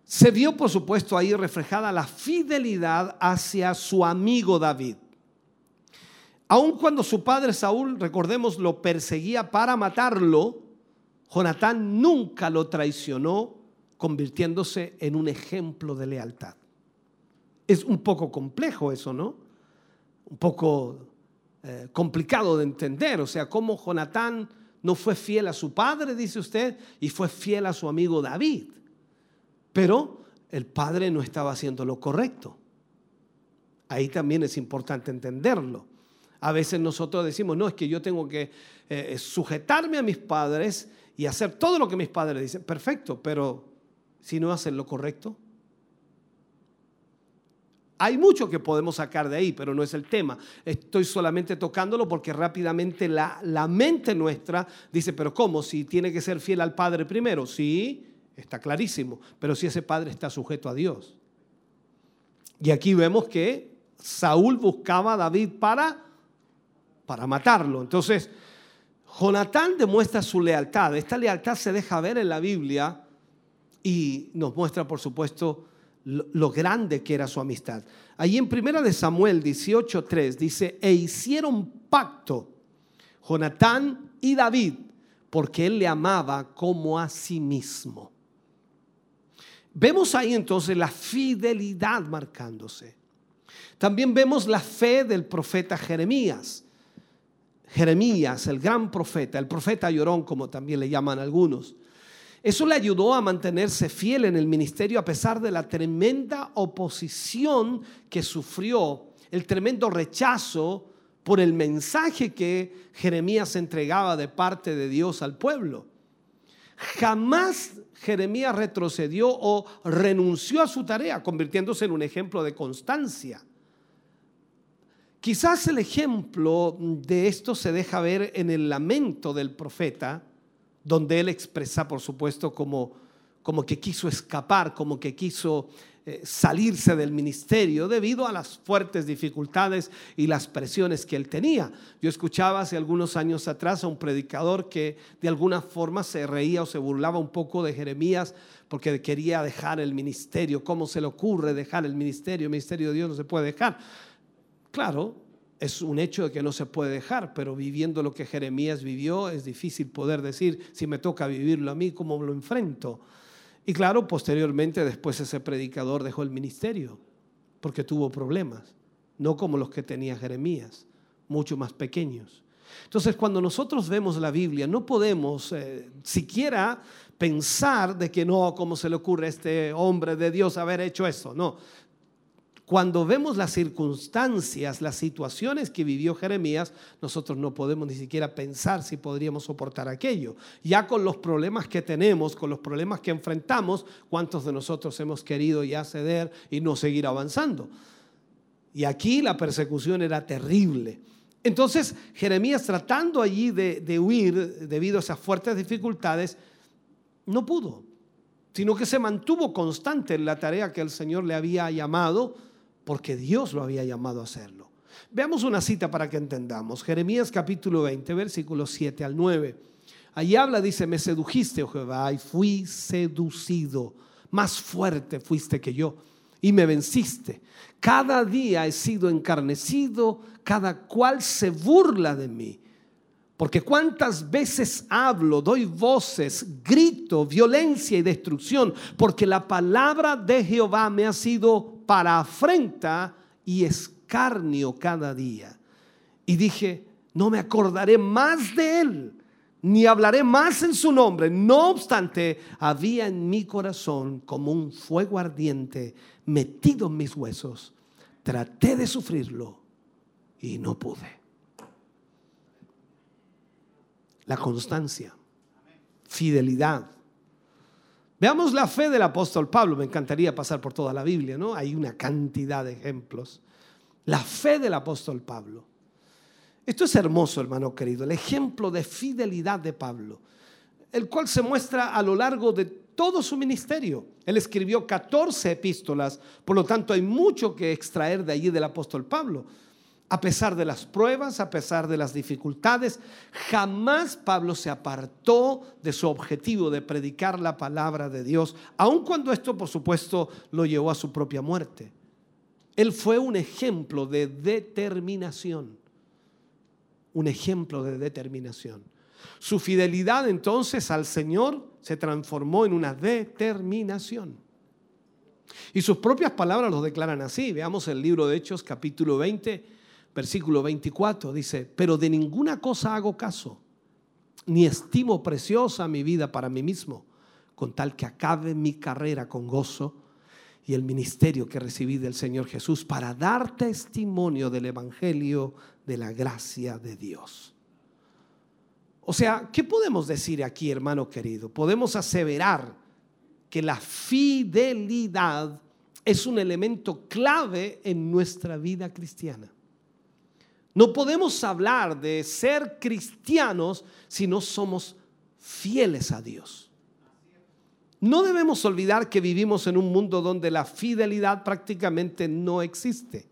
se vio, por supuesto, ahí reflejada la fidelidad hacia su amigo David. Aun cuando su padre Saúl, recordemos, lo perseguía para matarlo, Jonatán nunca lo traicionó, convirtiéndose en un ejemplo de lealtad. Es un poco complejo eso, ¿no? Un poco eh, complicado de entender. O sea, cómo Jonatán no fue fiel a su padre, dice usted, y fue fiel a su amigo David. Pero el padre no estaba haciendo lo correcto. Ahí también es importante entenderlo. A veces nosotros decimos, no, es que yo tengo que eh, sujetarme a mis padres y hacer todo lo que mis padres dicen. Perfecto, pero si no hacen lo correcto. Hay mucho que podemos sacar de ahí, pero no es el tema. Estoy solamente tocándolo porque rápidamente la, la mente nuestra dice, pero ¿cómo? Si tiene que ser fiel al Padre primero. Sí, está clarísimo, pero si ese padre está sujeto a Dios. Y aquí vemos que Saúl buscaba a David para, para matarlo. Entonces, Jonatán demuestra su lealtad. Esta lealtad se deja ver en la Biblia y nos muestra, por supuesto, lo, grande que era su amistad. Allí en Primera de Samuel 18:3 dice, "E hicieron pacto Jonatán y David, porque él le amaba como a sí mismo." Vemos ahí entonces la fidelidad marcándose. También vemos la fe del profeta Jeremías. Jeremías, el gran profeta, el profeta llorón, como también le llaman algunos. Eso le ayudó a mantenerse fiel en el ministerio a pesar de la tremenda oposición que sufrió, el tremendo rechazo por el mensaje que Jeremías entregaba de parte de Dios al pueblo. Jamás Jeremías retrocedió o renunció a su tarea, convirtiéndose en un ejemplo de constancia. Quizás el ejemplo de esto se deja ver en el lamento del profeta, donde él expresa, por supuesto, como, como que quiso escapar, como que quiso eh, salirse del ministerio debido a las fuertes dificultades y las presiones que él tenía. Yo escuchaba hace algunos años atrás a un predicador que de alguna forma se reía o se burlaba un poco de Jeremías porque quería dejar el ministerio. ¿Cómo se le ocurre dejar el ministerio? El ministerio de Dios no se puede dejar. Claro, es un hecho de que no se puede dejar, pero viviendo lo que Jeremías vivió es difícil poder decir, si me toca vivirlo a mí, ¿cómo lo enfrento? Y claro, posteriormente después ese predicador dejó el ministerio porque tuvo problemas, no como los que tenía Jeremías, mucho más pequeños. Entonces, cuando nosotros vemos la Biblia, no podemos eh, siquiera pensar de que no, ¿cómo se le ocurre a este hombre de Dios haber hecho eso? No, cuando vemos las circunstancias, las situaciones que vivió Jeremías, nosotros no podemos ni siquiera pensar si podríamos soportar aquello. Ya con los problemas que tenemos, con los problemas que enfrentamos, ¿cuántos de nosotros hemos querido ya ceder y no seguir avanzando? Y aquí la persecución era terrible. Entonces Jeremías tratando allí de, huir debido a esas fuertes dificultades, no pudo, sino que se mantuvo constante en la tarea que el Señor le había llamado porque Dios lo había llamado a hacerlo. Veamos una cita para que entendamos. Jeremías capítulo 20, versículos 7 al 9. Allí habla, dice, me sedujiste, oh Jehová, y fui seducido. Más fuerte fuiste que yo y me venciste. Cada día he sido encarnecido, cada cual se burla de mí. Porque cuántas veces hablo, doy voces, grito, violencia y destrucción, porque la palabra de Jehová me ha sido para afrenta y escarnio cada día. Y dije, no me acordaré más de él, ni hablaré más en su nombre. No obstante, había en mi corazón como un fuego ardiente metido en mis huesos. Traté de sufrirlo y no pude. La constancia, fidelidad, Veamos la fe del apóstol Pablo. Me encantaría pasar por toda la Biblia, ¿no? Hay una cantidad de ejemplos. La fe del apóstol Pablo. Esto es hermoso, hermano querido, el ejemplo de fidelidad de Pablo, el cual se muestra a lo largo de todo su ministerio. Él escribió 14 epístolas, por lo tanto hay mucho que extraer de allí del apóstol Pablo. A pesar de las pruebas, a pesar de las dificultades, jamás Pablo se apartó de su objetivo de predicar la palabra de Dios, aun cuando esto, por supuesto, lo llevó a su propia muerte. Él fue un ejemplo de determinación, un ejemplo de determinación. Su fidelidad entonces al Señor se transformó en una determinación. Y sus propias palabras lo declaran así. Veamos el libro de Hechos capítulo 20, versículo 24. Dice, pero de ninguna cosa hago caso, ni estimo preciosa mi vida para mí mismo, con tal que acabe mi carrera con gozo y el ministerio que recibí del Señor Jesús para dar testimonio del Evangelio de la gracia de Dios. O sea, ¿qué podemos decir aquí, hermano querido? Podemos aseverar que la fidelidad es un elemento clave en nuestra vida cristiana. No podemos hablar de ser cristianos si no somos fieles a Dios. No debemos olvidar que vivimos en un mundo donde la fidelidad prácticamente no existe.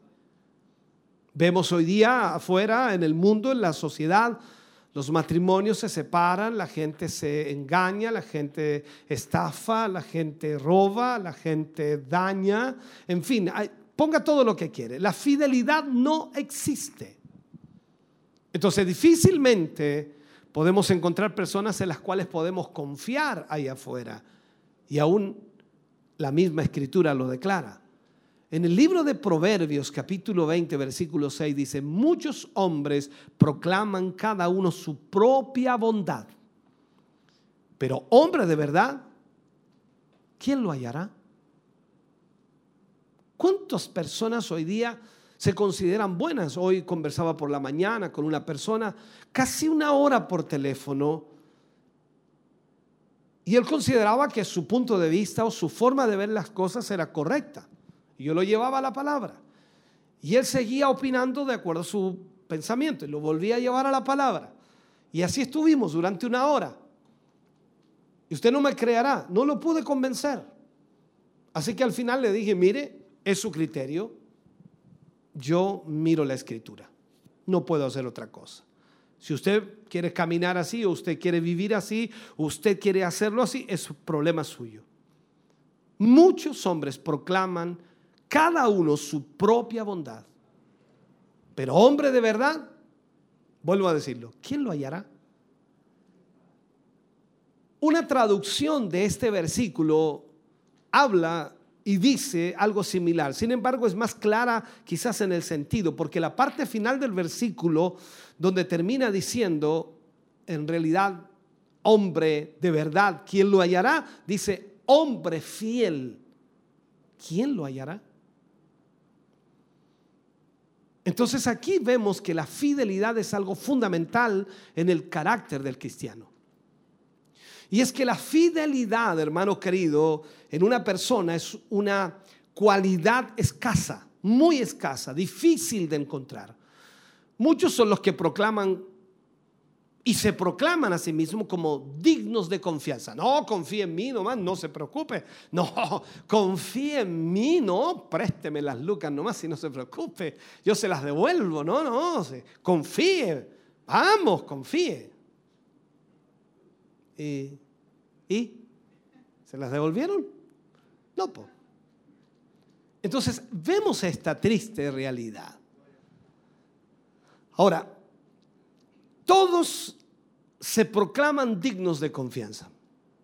Vemos hoy día afuera, en el mundo, en la sociedad, los matrimonios se separan, la gente se engaña, la gente estafa, la gente roba, la gente daña, en fin, ponga todo lo que quiere. La fidelidad no existe. Entonces difícilmente podemos encontrar personas en las cuales podemos confiar ahí afuera. Y aún la misma escritura lo declara. En el libro de Proverbios capítulo 20 versículo 6 dice, muchos hombres proclaman cada uno su propia bondad, pero hombre de verdad, ¿quién lo hallará? ¿Cuántas personas hoy día se consideran buenas? Hoy conversaba por la mañana con una persona, casi una hora por teléfono, y él consideraba que su punto de vista o su forma de ver las cosas era correcta. Yo lo llevaba a la palabra. Y él seguía opinando de acuerdo a su pensamiento y lo volvía a llevar a la palabra. Y así estuvimos durante una hora. Y usted no me creerá, no lo pude convencer. Así que al final le dije, mire, es su criterio. Yo miro la escritura. No puedo hacer otra cosa. Si usted quiere caminar así o usted quiere vivir así, usted quiere hacerlo así, es problema suyo. Muchos hombres proclaman cada uno su propia bondad. Pero hombre de verdad, vuelvo a decirlo, ¿quién lo hallará? Una traducción de este versículo habla y dice algo similar. Sin embargo, es más clara quizás en el sentido, porque la parte final del versículo, donde termina diciendo, en realidad, hombre de verdad, ¿quién lo hallará? Dice, hombre fiel, ¿quién lo hallará? Entonces aquí vemos que la fidelidad es algo fundamental en el carácter del cristiano. Y es que la fidelidad, hermano querido, en una persona es una cualidad escasa, muy escasa, difícil de encontrar. Muchos son los que proclaman y se proclaman a sí mismos como dignos de confianza. No, confíe en mí nomás, no se preocupe. No, confíe en mí, no, présteme las lucas nomás y no se preocupe. Yo se las devuelvo, no, no, confíe, vamos, confíe. ¿Y. ¿Se las devolvieron? No, pues. Entonces, vemos esta triste realidad. Ahora, todos se proclaman dignos de confianza,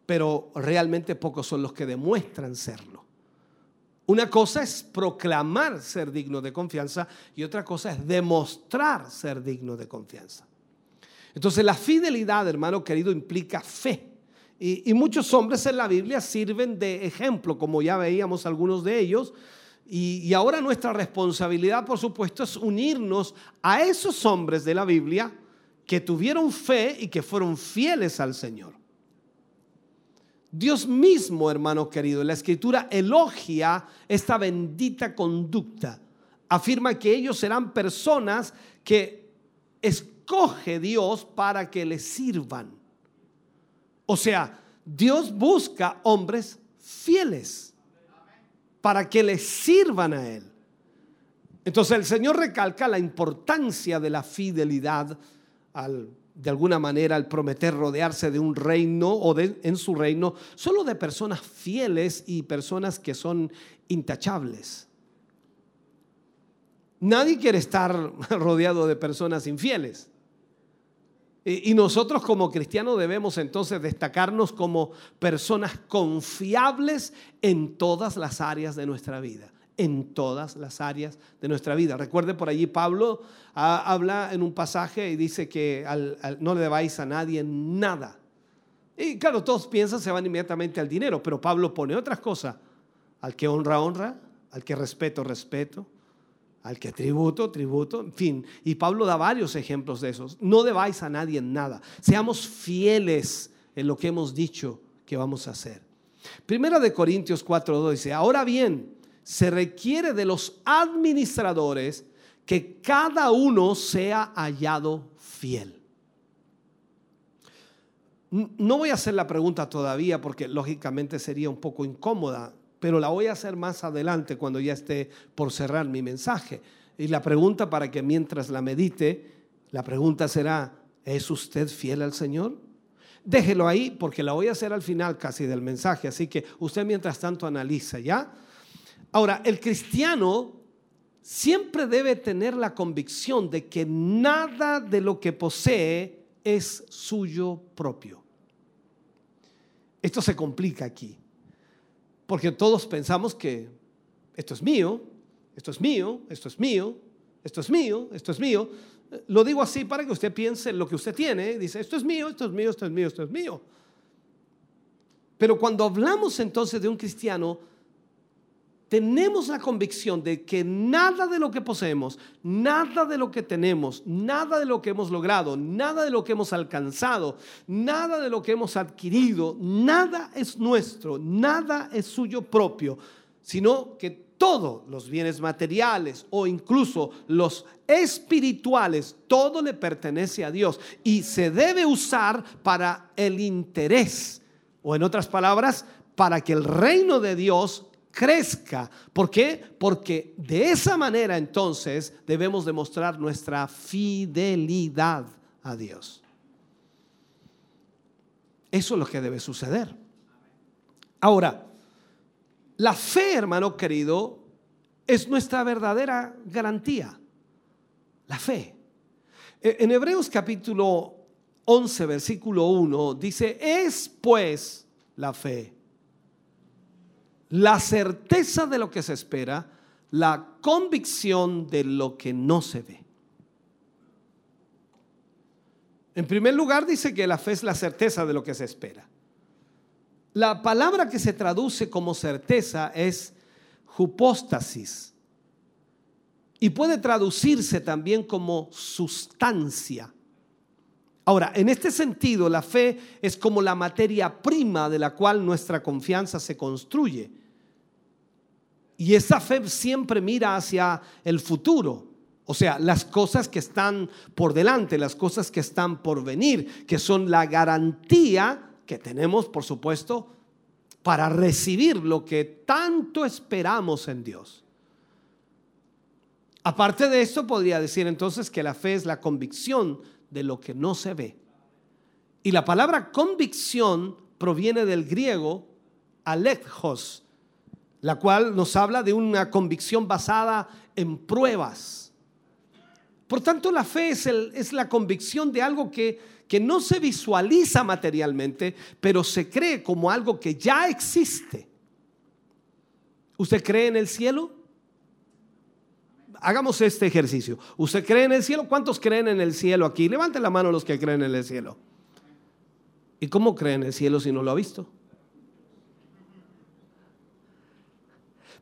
pero realmente pocos son los que demuestran serlo. Una cosa es proclamar ser digno de confianza y otra cosa es demostrar ser digno de confianza. Entonces la fidelidad, hermano querido, implica fe. Y, muchos hombres en la Biblia sirven de ejemplo, como ya veíamos algunos de ellos. y ahora nuestra responsabilidad, por supuesto, es unirnos a esos hombres de la Biblia que tuvieron fe y que fueron fieles al Señor. Dios mismo, hermano querido, en la escritura elogia esta bendita conducta. Afirma que ellos serán personas que escoge Dios para que le sirvan. O sea, Dios busca hombres fieles para que le sirvan a Él. Entonces el Señor recalca la importancia de la fidelidad al, de alguna manera, al prometer rodearse de un reino o de, en su reino, solo de personas fieles y personas que son intachables. Nadie quiere estar rodeado de personas infieles. Y nosotros como cristianos debemos entonces destacarnos como personas confiables en todas las áreas de nuestra vida en todas las áreas de nuestra vida. Recuerde por allí Pablo habla en un pasaje y dice que no le debáis a nadie nada. Y claro, todos piensan, se van inmediatamente al dinero, pero Pablo pone otras cosas. Al que honra, honra, al que respeto, respeto, al que tributo, tributo, en fin. Y Pablo da varios ejemplos de esos. No debáis a nadie nada. Seamos fieles en lo que hemos dicho que vamos a hacer. Primera de Corintios 4.2 dice, ahora bien, se requiere de los administradores que cada uno sea hallado fiel. No voy a hacer la pregunta todavía porque lógicamente sería un poco incómoda, pero la voy a hacer más adelante cuando ya esté por cerrar mi mensaje. Y la pregunta para que mientras la medite, la pregunta será, ¿es usted fiel al Señor? Déjelo ahí porque la voy a hacer al final casi del mensaje, así que usted mientras tanto analiza, ¿ya? Ahora, el cristiano siempre debe tener la convicción de que nada de lo que posee es suyo propio. Esto se complica aquí, porque todos pensamos que esto es mío, esto es mío, esto es mío, esto es mío, esto es mío. Lo digo así para que usted piense en lo que usted tiene. Dice, esto es mío, esto es mío, esto es mío, esto es mío. Pero cuando hablamos entonces de un cristiano, tenemos la convicción de que nada de lo que poseemos, nada de lo que tenemos, nada de lo que hemos logrado, nada de lo que hemos alcanzado, nada de lo que hemos adquirido, nada es nuestro, nada es suyo propio, sino que todos los bienes materiales o incluso los espirituales, todo le pertenece a Dios y se debe usar para el interés, o en otras palabras, para que el reino de Dios crezca. ¿Por qué? Porque de esa manera entonces debemos demostrar nuestra fidelidad a Dios. Eso es lo que debe suceder. Ahora, la fe, hermano querido, es nuestra verdadera garantía. La fe. E, en Hebreos capítulo 11, versículo 1, dice, es pues la fe la certeza de lo que se espera, la convicción de lo que no se ve. En primer lugar dice que la fe es la certeza de lo que se espera. La palabra que se traduce como certeza es jupóstasis y puede traducirse también como sustancia. Ahora, en este sentido, la fe es como la materia prima de la cual nuestra confianza se construye. Y esa fe siempre mira hacia el futuro. O sea, las cosas que están por delante, las cosas que están por venir, que son la garantía que tenemos, por supuesto, para recibir lo que tanto esperamos en Dios. Aparte de esto, podría decir entonces que la fe es la convicción de lo que no se ve. Y la palabra convicción proviene del griego alekhos, la cual nos habla de una convicción basada en pruebas. Por tanto, la fe es, es la convicción de algo que, que no se visualiza materialmente, pero se cree como algo que ya existe. ¿Usted cree en el cielo? Hagamos este ejercicio. ¿Usted cree en el cielo? ¿Cuántos creen en el cielo aquí? Levanten la mano los que creen en el cielo. ¿Y cómo creen en el cielo si no lo ha visto?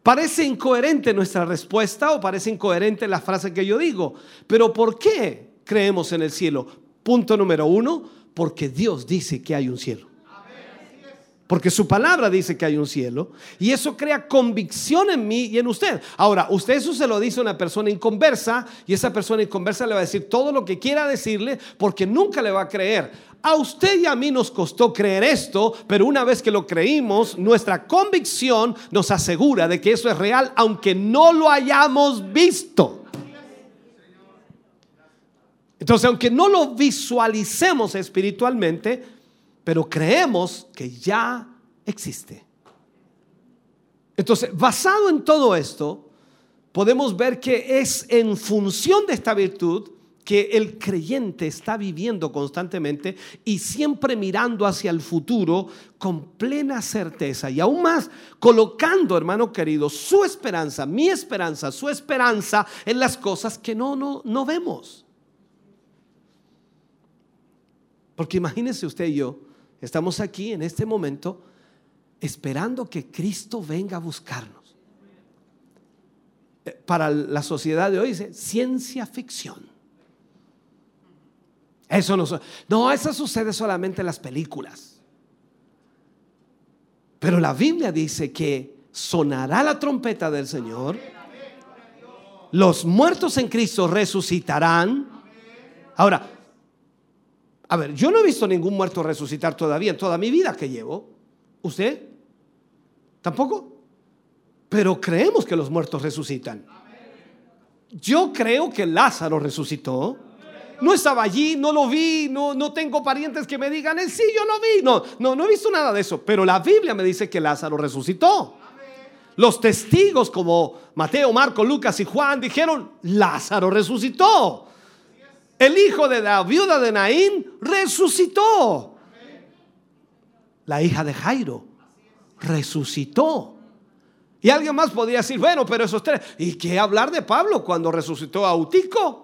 Parece incoherente nuestra respuesta o parece incoherente la frase que yo digo. Pero ¿por qué creemos en el cielo? Punto número uno, porque Dios dice que hay un cielo. Porque su palabra dice que hay un cielo y eso crea convicción en mí y en usted. Ahora, usted eso se lo dice a una persona inconversa y esa persona inconversa le va a decir todo lo que quiera decirle porque nunca le va a creer. A usted y a mí nos costó creer esto, pero una vez que lo creímos, nuestra convicción nos asegura de que eso es real aunque no lo hayamos visto. Entonces, aunque no lo visualicemos espiritualmente, pero creemos que ya existe. Entonces, basado en todo esto, podemos ver que es en función de esta virtud que el creyente está viviendo constantemente y siempre mirando hacia el futuro con plena certeza y aún más colocando, hermano querido, su esperanza, mi esperanza, su esperanza en las cosas que no, no, no vemos. Porque imagínese usted y yo, Estamos aquí en este momento esperando que Cristo venga a buscarnos. Eh, para la sociedad de hoy dice ciencia ficción. Eso no, no, eso sucede solamente en las películas. Pero la Biblia dice que sonará la trompeta del Señor. Los muertos en Cristo resucitarán. Ahora, a ver, yo no he visto ningún muerto resucitar todavía en toda mi vida que llevo. ¿Usted? ¿Tampoco? Pero creemos que los muertos resucitan. Yo creo que Lázaro resucitó. No estaba allí, no lo vi, no, no tengo parientes que me digan, eh, sí, yo lo vi. No, no, no he visto nada de eso. Pero la Biblia me dice que Lázaro resucitó. Los testigos como Mateo, Marco, Lucas y Juan dijeron, Lázaro resucitó. El hijo de la viuda de Naín resucitó. La hija de Jairo resucitó. Y alguien más podría decir, bueno, pero esos tres. ¿Y qué hablar de Pablo cuando resucitó a Utico?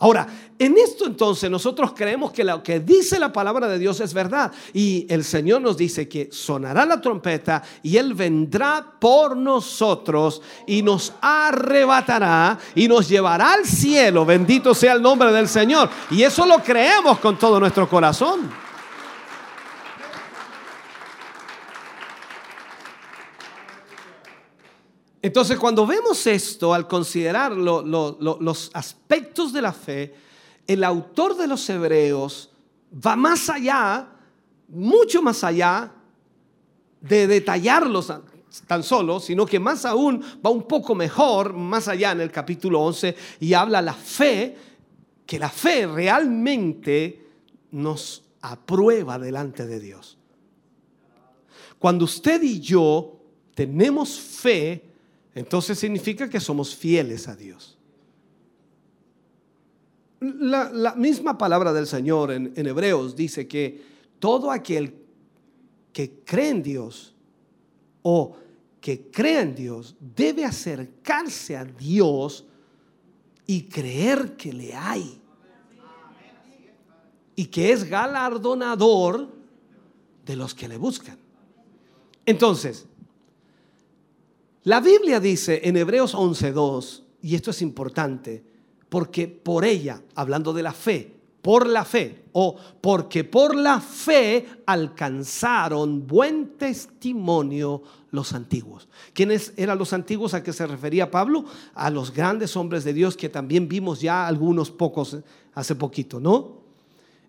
Ahora, en esto entonces nosotros creemos que lo que dice la palabra de Dios es verdad. Y el Señor nos dice que sonará la trompeta y Él vendrá por nosotros y nos arrebatará y nos llevará al cielo. Bendito sea el nombre del Señor. Y eso lo creemos con todo nuestro corazón. Entonces, cuando vemos esto, al considerar los aspectos de la fe, el autor de los hebreos va más allá, mucho más allá de detallarlos tan solo, sino que más aún va un poco mejor, más allá en el capítulo 11, y habla la fe, que la fe realmente nos aprueba delante de Dios. Cuando usted y yo tenemos fe, entonces significa que somos fieles a Dios. La, misma palabra del Señor en, en Hebreos dice que todo aquel que cree en Dios o que cree en Dios debe acercarse a Dios y creer que le hay. Y que es galardonador de los que le buscan. Entonces, la Biblia dice en Hebreos 11.2, y esto es importante, porque por ella, hablando de la fe, por la fe, o porque por la fe alcanzaron buen testimonio los antiguos. ¿Quiénes eran los antiguos a que se refería Pablo? A los grandes hombres de Dios que también vimos ya algunos pocos hace poquito, ¿no?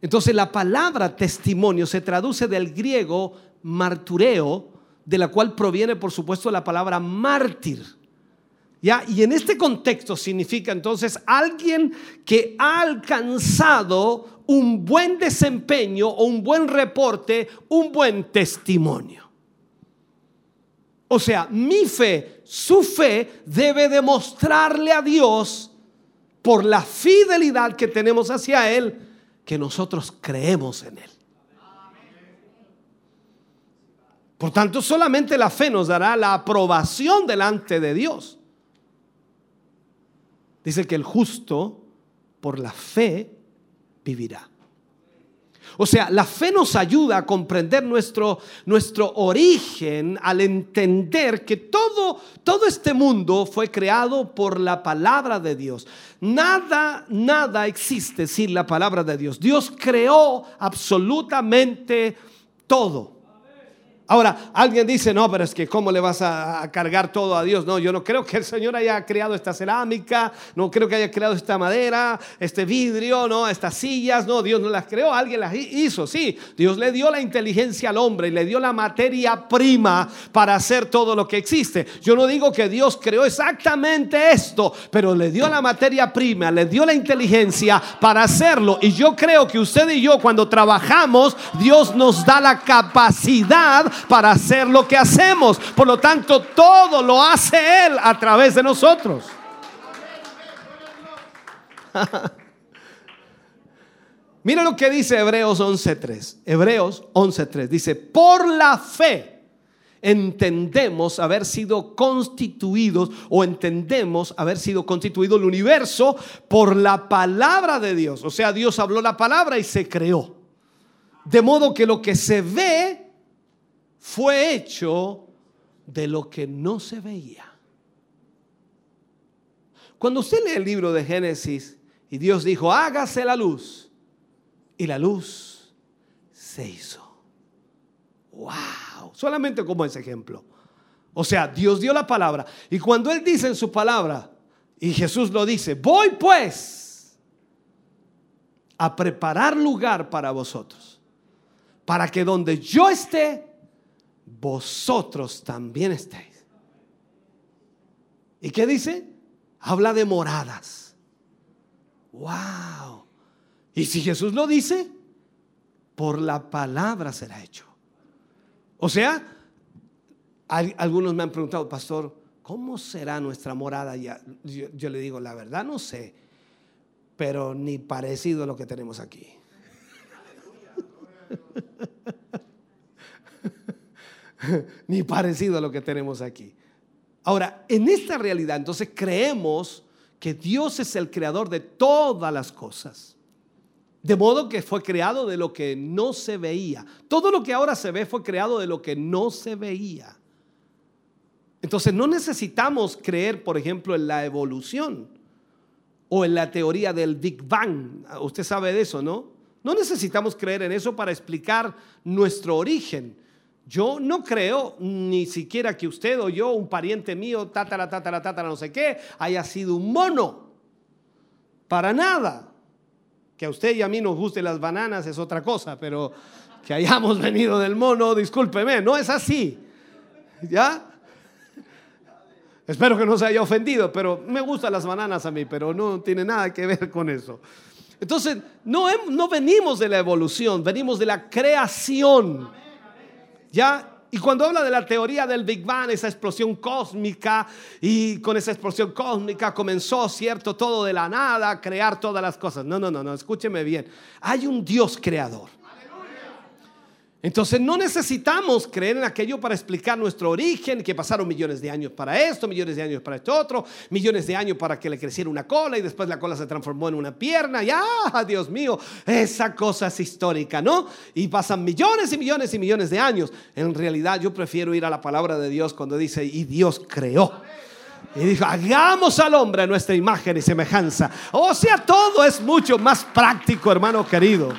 Entonces la palabra testimonio se traduce del griego martureo, de la cual proviene, por supuesto, la palabra mártir. ¿Ya? Y en este contexto significa entonces alguien que ha alcanzado un buen desempeño o un buen reporte, un buen testimonio. O sea, mi fe, su fe debe demostrarle a Dios por la fidelidad que tenemos hacia Él, que nosotros creemos en Él. Por tanto, solamente la fe nos dará la aprobación delante de Dios. Dice que el justo por la fe vivirá. O sea, la fe nos ayuda a comprender nuestro, nuestro origen al entender que todo, todo este mundo fue creado por la palabra de Dios. Nada, nada existe sin la palabra de Dios. Dios creó absolutamente todo. Ahora, alguien dice, no, pero es que ¿cómo le vas a, cargar todo a Dios? No, yo no creo que el Señor haya creado esta cerámica, no creo que haya creado esta madera, este vidrio, no, estas sillas, no, Dios no las creó, alguien las hizo, sí. Dios le dio la inteligencia al hombre y le dio la materia prima para hacer todo lo que existe. Yo no digo que Dios creó exactamente esto, pero le dio la materia prima, le dio la inteligencia para hacerlo. Y yo creo que usted y yo cuando trabajamos, Dios nos da la capacidad para hacer lo que hacemos. Por lo tanto, todo lo hace Él a través de nosotros. Mira lo que dice Hebreos 11.3. Hebreos 11.3 dice, por la fe entendemos haber sido constituidos o entendemos haber sido constituido el universo por la palabra de Dios. O sea, Dios habló la palabra y se creó. De modo que lo que se ve fue hecho de lo que no se veía. Cuando usted lee el libro de Génesis y Dios dijo, hágase la luz, y la luz se hizo. ¡Wow! Solamente como ese ejemplo. O sea, Dios dio la palabra. Y cuando Él dice en su palabra, y Jesús lo dice, voy pues a preparar lugar para vosotros, para que donde yo esté, vosotros también estéis. ¿Y qué dice? Habla de moradas. Wow. Y si Jesús lo dice, por la palabra será hecho. O sea, algunos me han preguntado, pastor, ¿cómo será nuestra morada? Ya, yo le digo, la verdad no sé, pero ni parecido a lo que tenemos aquí. ni parecido a lo que tenemos aquí. Ahora, en esta realidad, entonces creemos que Dios es el creador de todas las cosas. De modo que fue creado de lo que no se veía. Todo lo que ahora se ve fue creado de lo que no se veía. Entonces no necesitamos creer, por ejemplo, en la evolución o en la teoría del Big Bang. Usted sabe de eso, ¿no? No necesitamos creer en eso para explicar nuestro origen. Yo no creo ni siquiera que usted o yo, un pariente mío, tatara, tatara, tatara, no sé qué, haya sido un mono. Para nada. Que a usted y a mí nos gusten las bananas es otra cosa, pero que hayamos venido del mono, discúlpeme, no es así. ¿Ya? Espero que no se haya ofendido, pero me gustan las bananas a mí, pero no tiene nada que ver con eso. Entonces, no, no venimos de la evolución, venimos de la creación. ¿Ya? Y cuando habla de la teoría del Big Bang, esa explosión cósmica, y con esa explosión cósmica comenzó, ¿cierto? Todo de la nada, crear todas las cosas. No, no, no, no, escúcheme bien. Hay un Dios creador. Entonces no necesitamos creer en aquello para explicar nuestro origen, que pasaron millones de años para esto, millones de años para esto otro, millones de años para que le creciera una cola y después la cola se transformó en una pierna. Ya, Dios mío, esa cosa es histórica, ¿no? Y pasan millones y millones y millones de años. En realidad yo prefiero ir a la palabra de Dios cuando dice, y Dios creó. Y dijo, hagamos al hombre nuestra imagen y semejanza. O sea, todo es mucho más práctico, hermano querido.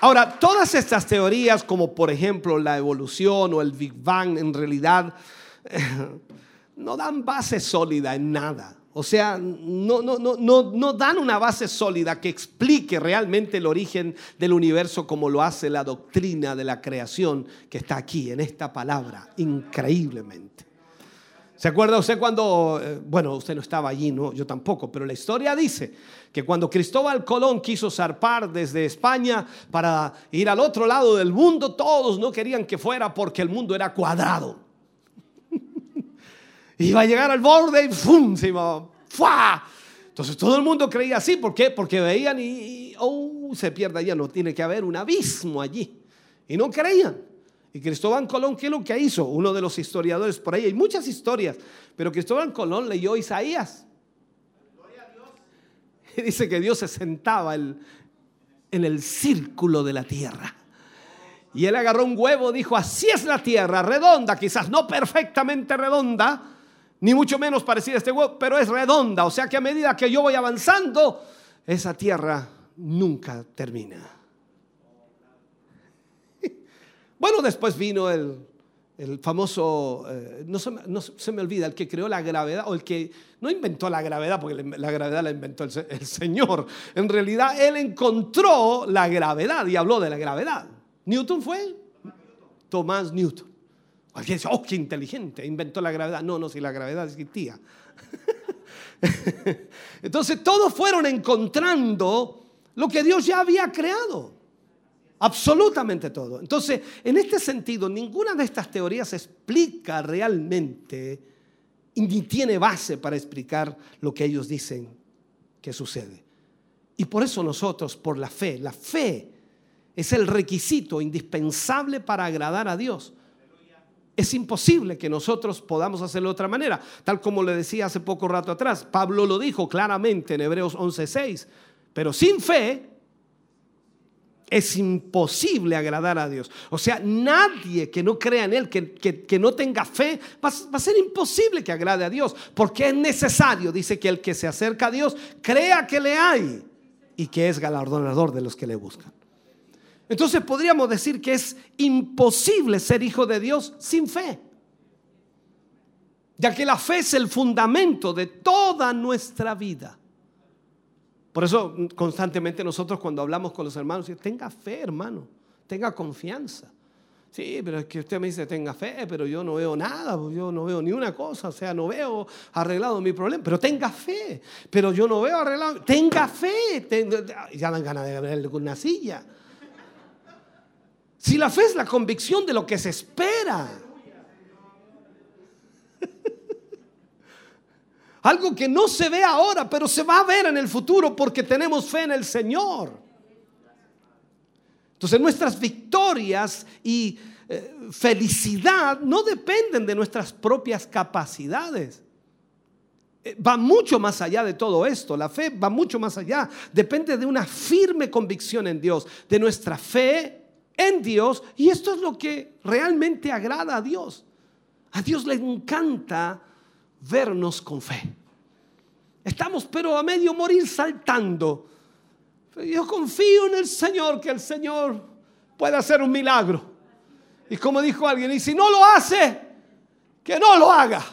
Ahora, todas estas teorías, como por ejemplo la evolución o el Big Bang, en realidad no dan base sólida en nada. O sea, no, no, no, no, dan una base sólida que explique realmente el origen del universo como lo hace la doctrina de la creación que está aquí en esta palabra, increíblemente. ¿Se acuerda usted cuando, eh, bueno, usted no estaba allí, no, yo tampoco, pero la historia dice que cuando Cristóbal Colón quiso zarpar desde España para ir al otro lado del mundo, todos no querían que fuera porque el mundo era cuadrado. iba a llegar al borde y ¡fum! Se iba. Entonces todo el mundo creía así, ¿por qué? Porque veían y, oh, se pierde allá, no tiene que haber un abismo allí. Y no creían. Y Cristóbal Colón, ¿qué es lo que hizo? Uno de los historiadores, por ahí hay muchas historias, pero Cristóbal Colón leyó Isaías. Y dice que Dios se sentaba en, en el círculo de la tierra. Y él agarró un huevo, dijo, así es la tierra, redonda, quizás no perfectamente redonda, ni mucho menos parecida a este huevo, pero es redonda. O sea que a medida que yo voy avanzando, esa tierra nunca termina. Bueno, después vino el, el famoso, eh, no, se, no, se, me olvida, el que creó la gravedad, o el que no inventó la gravedad, porque la gravedad la inventó el, el, Señor. En realidad, Él encontró la gravedad y habló de la gravedad. ¿Newton fue? Tomás Newton. Alguien dice, oh, qué inteligente, inventó la gravedad. No, no, si la gravedad existía. Entonces, todos fueron encontrando lo que Dios ya había creado. Absolutamente todo. Entonces, en este sentido, ninguna de estas teorías explica realmente ni tiene base para explicar lo que ellos dicen que sucede. Y por eso nosotros, por la fe, la fe es el requisito indispensable para agradar a Dios. Es imposible que nosotros podamos hacerlo de otra manera. Tal como le decía hace poco rato atrás, Pablo lo dijo claramente en Hebreos 11:6. Pero sin fe es imposible agradar a Dios. O sea, nadie que no crea en Él, que, que, no tenga fe, va, va, a ser imposible que agrade a Dios. Porque es necesario, dice que el que se acerca a Dios, crea que le hay y que es galardonador de los que le buscan. Entonces podríamos decir que es imposible ser hijo de Dios sin fe. Ya que la fe es el fundamento de toda nuestra vida. Por eso constantemente nosotros cuando hablamos con los hermanos, tenga fe hermano, tenga confianza. Sí, pero es que usted me dice, tenga fe, pero yo no veo nada, pues yo no veo ni una cosa, o sea, no veo arreglado mi problema, pero tenga fe, pero yo no veo arreglado, tenga fe, ya dan ganas de ver una silla. Si la fe es la convicción de lo que se espera. Algo que no se ve ahora, pero se va a ver en el futuro porque tenemos fe en el Señor. Entonces nuestras victorias y eh, felicidad no dependen de nuestras propias capacidades. Eh, va mucho más allá de todo esto. La fe va mucho más allá. Depende de una firme convicción en Dios, de nuestra fe en Dios y esto es lo que realmente agrada a Dios. A Dios le encanta vernos con fe. Estamos pero a medio morir saltando. Yo confío en el Señor, que el Señor puede hacer un milagro. Y como dijo alguien, y si no lo hace, que no lo haga.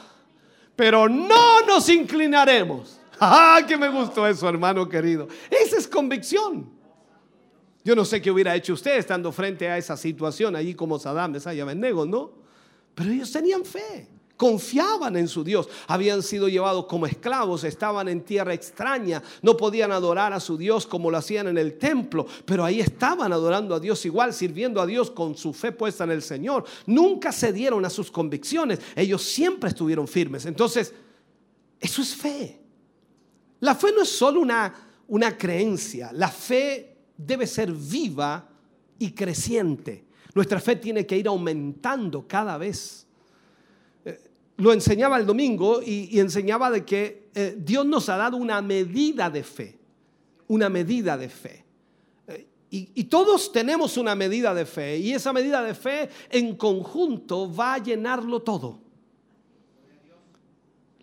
Pero no nos inclinaremos. ¡Ah, que me gustó eso, hermano querido! Esa es convicción. Yo no sé qué hubiera hecho usted estando frente a esa situación allí como Saddam, esa Abednego, ¿no? Pero ellos tenían fe, confiaban en su Dios, habían sido llevados como esclavos, estaban en tierra extraña, no podían adorar a su Dios como lo hacían en el templo, pero ahí estaban adorando a Dios igual, sirviendo a Dios con su fe puesta en el Señor. Nunca cedieron a sus convicciones, ellos siempre estuvieron firmes. Entonces, eso es fe. La fe no es solo una, una creencia, la fe debe ser viva y creciente. Nuestra fe tiene que ir aumentando cada vez. Lo enseñaba el domingo y, enseñaba de que eh, Dios nos ha dado una medida de fe, una medida de fe. Eh, y, todos tenemos una medida de fe y esa medida de fe en conjunto va a llenarlo todo.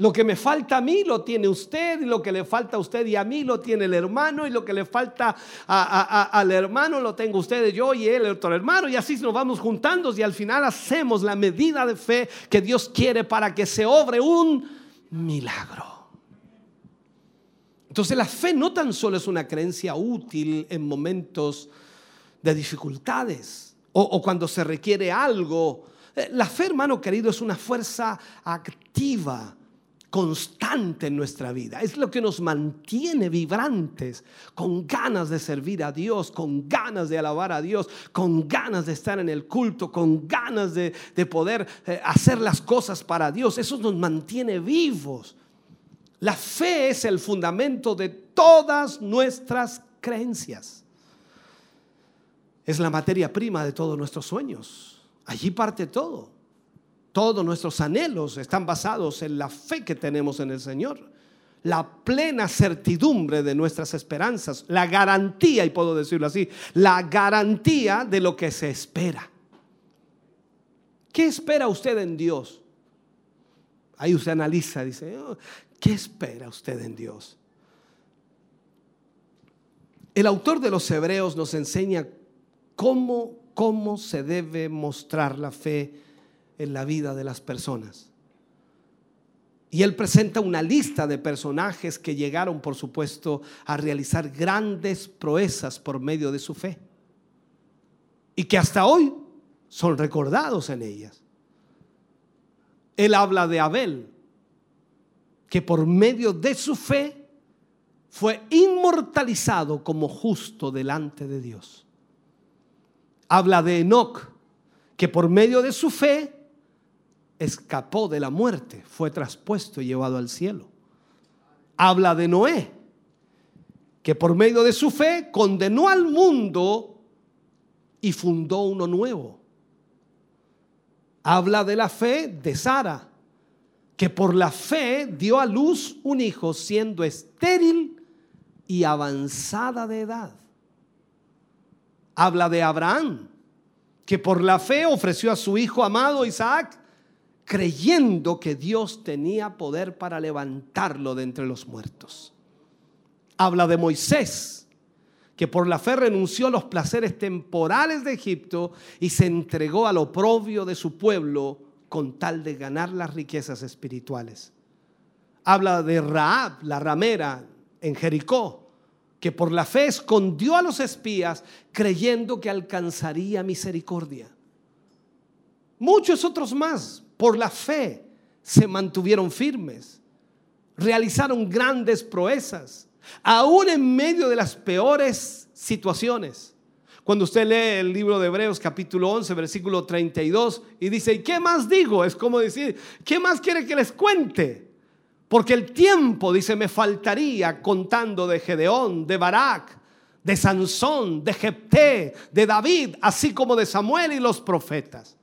Lo que me falta a mí lo tiene usted y lo que le falta a usted y a mí lo tiene el hermano y lo que le falta al hermano lo tengo usted, yo y él, el otro hermano y así nos vamos juntando y al final hacemos la medida de fe que Dios quiere para que se obre un milagro. Entonces la fe no tan solo es una creencia útil en momentos de dificultades o, o cuando se requiere algo. Eh, la fe, hermano querido, es una fuerza activa constante en nuestra vida. Es lo que nos mantiene vibrantes, con ganas de servir a Dios, con ganas de alabar a Dios, con ganas de estar en el culto, con ganas de, poder eh, hacer las cosas para Dios. Eso nos mantiene vivos. La fe es el fundamento de todas nuestras creencias. Es la materia prima de todos nuestros sueños. Allí parte todo. Todos nuestros anhelos están basados en la fe que tenemos en el Señor. la plena certidumbre de nuestras esperanzas, la garantía, y puedo decirlo así, la garantía de lo que se espera. ¿Qué espera usted en Dios? Ahí usted analiza, dice, oh, ¿qué espera usted en Dios? El autor de los Hebreos nos enseña cómo, cómo se debe mostrar la fe en la vida de las personas. Y él presenta una lista de personajes que llegaron, por supuesto, a realizar grandes proezas por medio de su fe. Y que hasta hoy son recordados en ellas. Él habla de Abel, que por medio de su fe fue inmortalizado como justo delante de Dios. Habla de Enoch, que por medio de su fe escapó de la muerte, fue traspuesto y llevado al cielo. Habla de Noé, que por medio de su fe condenó al mundo y fundó uno nuevo. Habla de la fe de Sara, que por la fe dio a luz un hijo siendo estéril y avanzada de edad. Habla de Abraham, que por la fe ofreció a su hijo amado Isaac creyendo que Dios tenía poder para levantarlo de entre los muertos. Habla de Moisés, que por la fe renunció a los placeres temporales de Egipto y se entregó al oprobio de su pueblo con tal de ganar las riquezas espirituales. Habla de Raab, la ramera en Jericó, que por la fe escondió a los espías creyendo que alcanzaría misericordia. Muchos otros más por la fe se mantuvieron firmes, realizaron grandes proezas, aún en medio de las peores situaciones. Cuando usted lee el libro de Hebreos capítulo 11, versículo 32, y dice, ¿y qué más digo? Es como decir, ¿qué más quiere que les cuente? Porque el tiempo, dice, me faltaría contando de Gedeón, de Barak, de Sansón, de Jepté, de David, así como de Samuel y los profetas.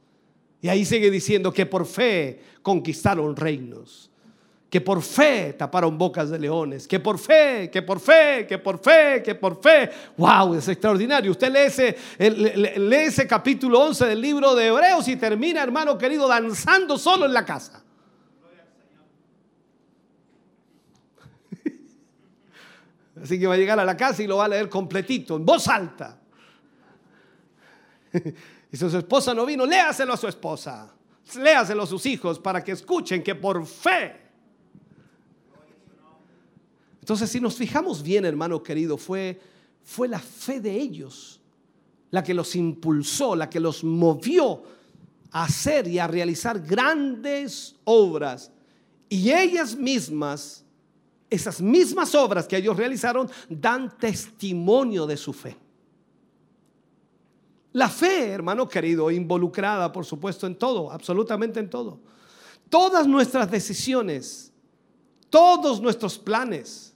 Y ahí sigue diciendo que por fe conquistaron reinos, que por fe taparon bocas de leones, que por fe, que por fe, que por fe, que por fe. ¡Wow! Es extraordinario. Usted lee ese, lee ese capítulo 11 del libro de Hebreos y termina, hermano querido, danzando solo en la casa. Así que va a llegar a la casa y lo va a leer completito, en voz alta. Y si su esposa no vino, léaselo a su esposa. Léaselo a sus hijos para que escuchen que por fe. Entonces, si nos fijamos bien, hermano querido, fue, fue la fe de ellos la que los impulsó, la que los movió a hacer y a realizar grandes obras. Y ellas mismas, esas mismas obras que ellos realizaron, dan testimonio de su fe. La fe, hermano querido, involucrada, por supuesto, en todo, absolutamente en todo. Todas nuestras decisiones, todos nuestros planes,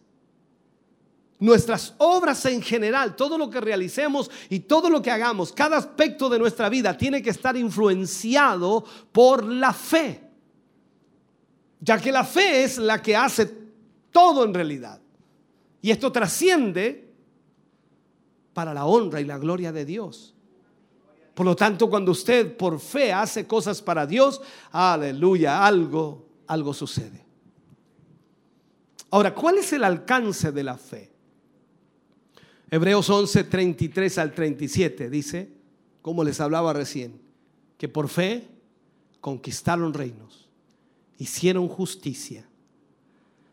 nuestras obras en general, todo lo que realicemos y todo lo que hagamos, cada aspecto de nuestra vida tiene que estar influenciado por la fe. Ya que la fe es la que hace todo en realidad. Y esto trasciende para la honra y la gloria de Dios. Por lo tanto, cuando usted por fe hace cosas para Dios, aleluya, algo, algo sucede. Ahora, ¿cuál es el alcance de la fe? Hebreos 11, 33 al 37 dice, como les hablaba recién, que por fe conquistaron reinos, hicieron justicia,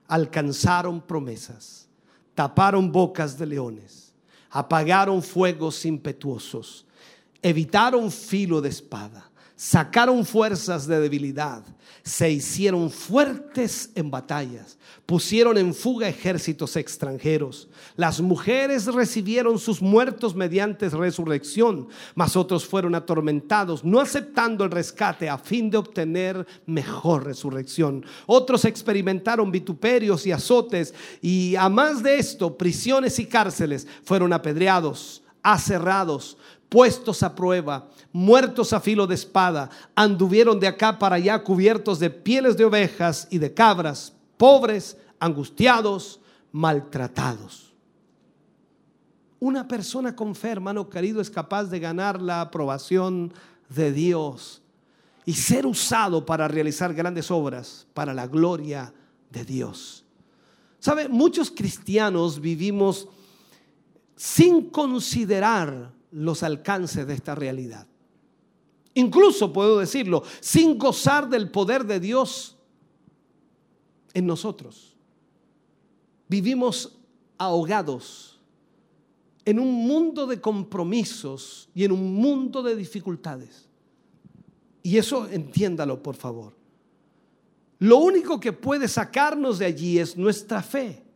alcanzaron promesas, taparon bocas de leones, apagaron fuegos impetuosos evitaron filo de espada, sacaron fuerzas de debilidad, se hicieron fuertes en batallas, pusieron en fuga ejércitos extranjeros. Las mujeres recibieron sus muertos mediante resurrección, mas otros fueron atormentados, no aceptando el rescate a fin de obtener mejor resurrección. Otros experimentaron vituperios y azotes y a más de esto, prisiones y cárceles fueron apedreados, aserrados, puestos a prueba, muertos a filo de espada, anduvieron de acá para allá cubiertos de pieles de ovejas y de cabras, pobres, angustiados, maltratados. Una persona con fe, hermano querido, es capaz de ganar la aprobación de Dios y ser usado para realizar grandes obras para la gloria de Dios. ¿Sabe? Muchos cristianos vivimos sin considerar los alcances de esta realidad. Incluso puedo decirlo, sin gozar del poder de Dios en nosotros. Vivimos ahogados en un mundo de compromisos y en un mundo de dificultades. Y eso entiéndalo, por favor. Lo único que puede sacarnos de allí es nuestra fe.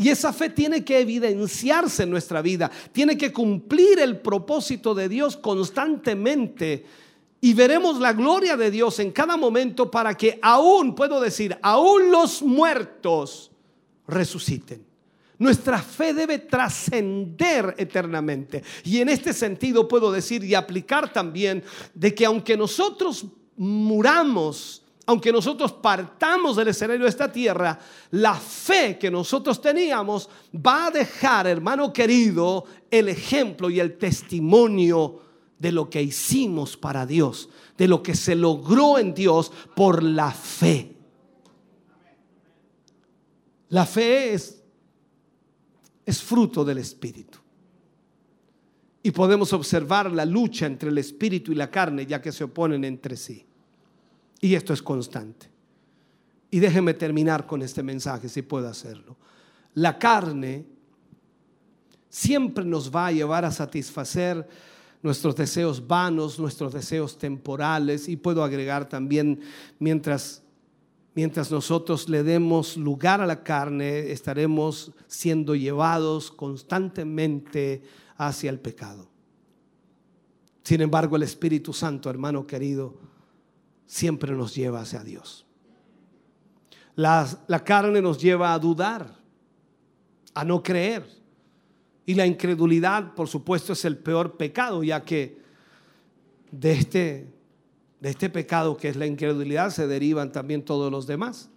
Y esa fe tiene que evidenciarse en nuestra vida, tiene que cumplir el propósito de Dios constantemente. Y veremos la gloria de Dios en cada momento para que aún, puedo decir, aún los muertos resuciten. Nuestra fe debe trascender eternamente. Y en este sentido puedo decir y aplicar también de que aunque nosotros muramos, aunque nosotros partamos del escenario de esta tierra, la fe que nosotros teníamos va a dejar, hermano querido, el ejemplo y el testimonio de lo que hicimos para Dios, de lo que se logró en Dios por la fe. La fe es, es fruto del Espíritu. Y podemos observar la lucha entre el Espíritu y la carne, ya que se oponen entre sí. Y esto es constante. Y déjeme terminar con este mensaje, si puedo hacerlo. La carne siempre nos va a llevar a satisfacer nuestros deseos vanos, nuestros deseos temporales y puedo agregar también mientras mientras nosotros le demos lugar a la carne, estaremos siendo llevados constantemente hacia el pecado. Sin embargo, el Espíritu Santo, hermano querido, siempre nos lleva hacia Dios. La, la, carne nos lleva a dudar, a no creer. Y la incredulidad, por supuesto, es el peor pecado, ya que de este, de este pecado que es la incredulidad se derivan también todos los demás.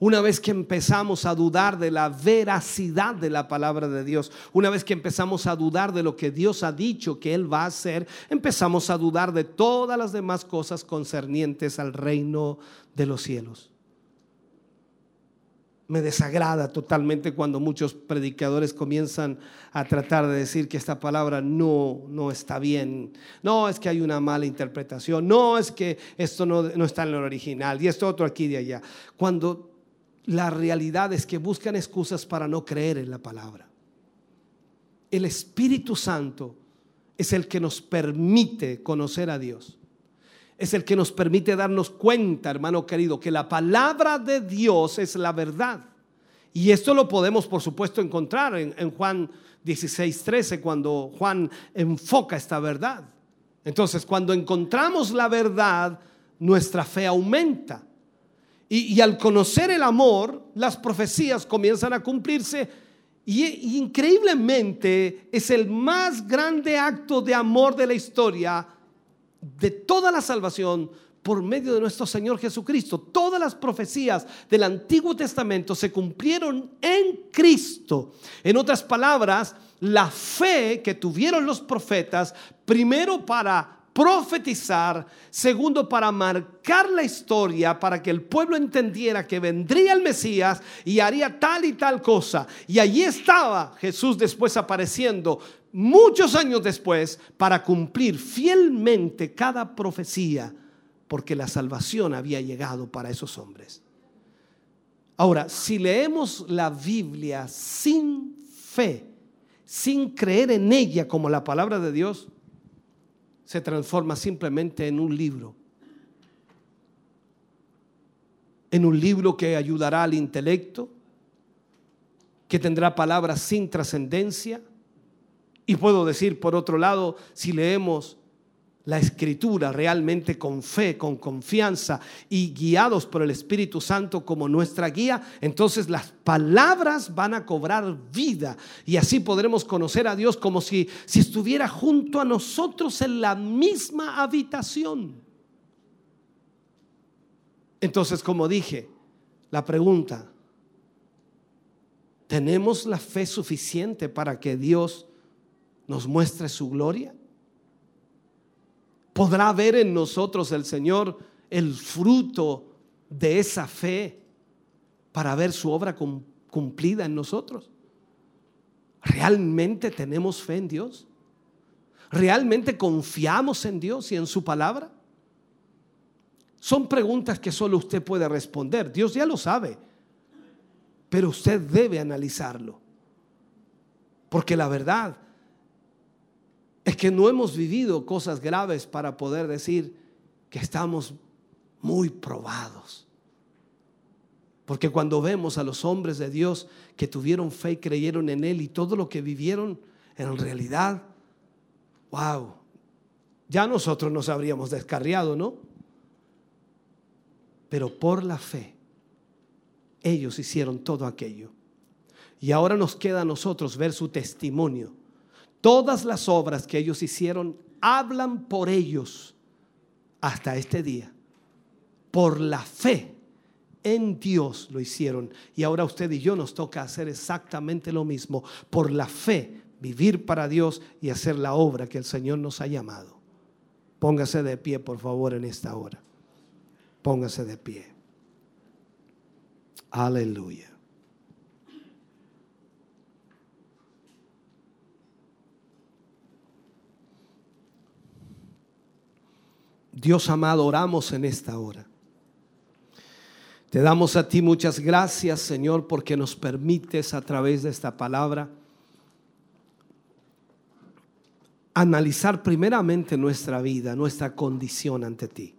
Una vez que empezamos a dudar de la veracidad de la palabra de Dios, una vez que empezamos a dudar de lo que Dios ha dicho que Él va a hacer, empezamos a dudar de todas las demás cosas concernientes al reino de los cielos. Me desagrada totalmente cuando muchos predicadores comienzan a tratar de decir que esta palabra no, no está bien. No, es que hay una mala interpretación. No, es que esto no, no está en el original. Y esto otro aquí y de allá. Cuando la realidad es que buscan excusas para no creer en la palabra. El Espíritu Santo es el que nos permite conocer a Dios. Es el que nos permite darnos cuenta, hermano querido, que la palabra de Dios es la verdad. Y esto lo podemos, por supuesto, encontrar en, Juan 16, 13, cuando Juan enfoca esta verdad. Entonces, cuando encontramos la verdad, nuestra fe aumenta. Y, al conocer el amor, las profecías comienzan a cumplirse. Y, increíblemente es el más grande acto de amor de la historia de toda la salvación por medio de nuestro Señor Jesucristo. Todas las profecías del Antiguo Testamento se cumplieron en Cristo. En otras palabras, la fe que tuvieron los profetas, primero para profetizar, segundo para marcar la historia, para que el pueblo entendiera que vendría el Mesías y haría tal y tal cosa. Y allí estaba Jesús después apareciendo muchos años después para cumplir fielmente cada profecía, porque la salvación había llegado para esos hombres. Ahora, si leemos la Biblia sin fe, sin creer en ella como la palabra de Dios, se transforma simplemente en un libro. En un libro que ayudará al intelecto, que tendrá palabras sin trascendencia. Y puedo decir, por otro lado, si leemos la escritura realmente con fe, con confianza y guiados por el Espíritu Santo como nuestra guía, entonces las palabras van a cobrar vida y así podremos conocer a Dios como si, si estuviera junto a nosotros en la misma habitación. Entonces, como dije, la pregunta, ¿Tenemos la fe suficiente para que Dios nos muestre su gloria? ¿Podrá ver en nosotros el Señor el fruto de esa fe para ver su obra cumplida en nosotros? ¿Realmente tenemos fe en Dios? ¿Realmente confiamos en Dios y en su palabra? Son preguntas que solo usted puede responder. Dios ya lo sabe, pero usted debe analizarlo. Porque la verdad es que no hemos vivido cosas graves para poder decir que estamos muy probados. Porque cuando vemos a los hombres de Dios que tuvieron fe y creyeron en Él y todo lo que vivieron en realidad, wow, ya nosotros nos habríamos descarriado, ¿no? Pero por la fe, ellos hicieron todo aquello. Y ahora nos queda a nosotros ver su testimonio. Todas las obras que ellos hicieron hablan por ellos hasta este día. Por la fe en Dios lo hicieron. Y ahora usted y yo nos toca hacer exactamente lo mismo. Por la fe, vivir para Dios y hacer la obra que el Señor nos ha llamado. Póngase de pie, por favor, en esta hora. Póngase de pie. Aleluya. Dios amado, oramos en esta hora. Te damos a ti muchas gracias, Señor, porque nos permites a través de esta palabra analizar primeramente nuestra vida, nuestra condición ante ti.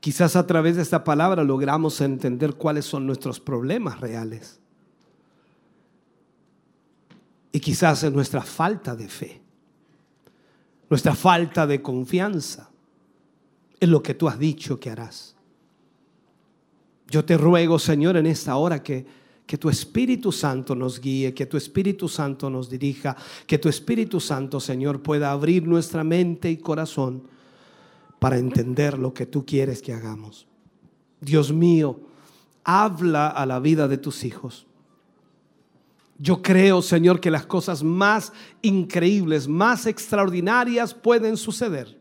Quizás a través de esta palabra logramos entender cuáles son nuestros problemas reales. Y quizás es nuestra falta de fe, nuestra falta de confianza en lo que tú has dicho que harás. Yo te ruego, Señor, en esta hora que, que tu Espíritu Santo nos guíe, que tu Espíritu Santo nos dirija, que tu Espíritu Santo, Señor, pueda abrir nuestra mente y corazón para entender lo que tú quieres que hagamos. Dios mío, habla a la vida de tus hijos. Yo creo, Señor, que las cosas más increíbles, más extraordinarias pueden suceder.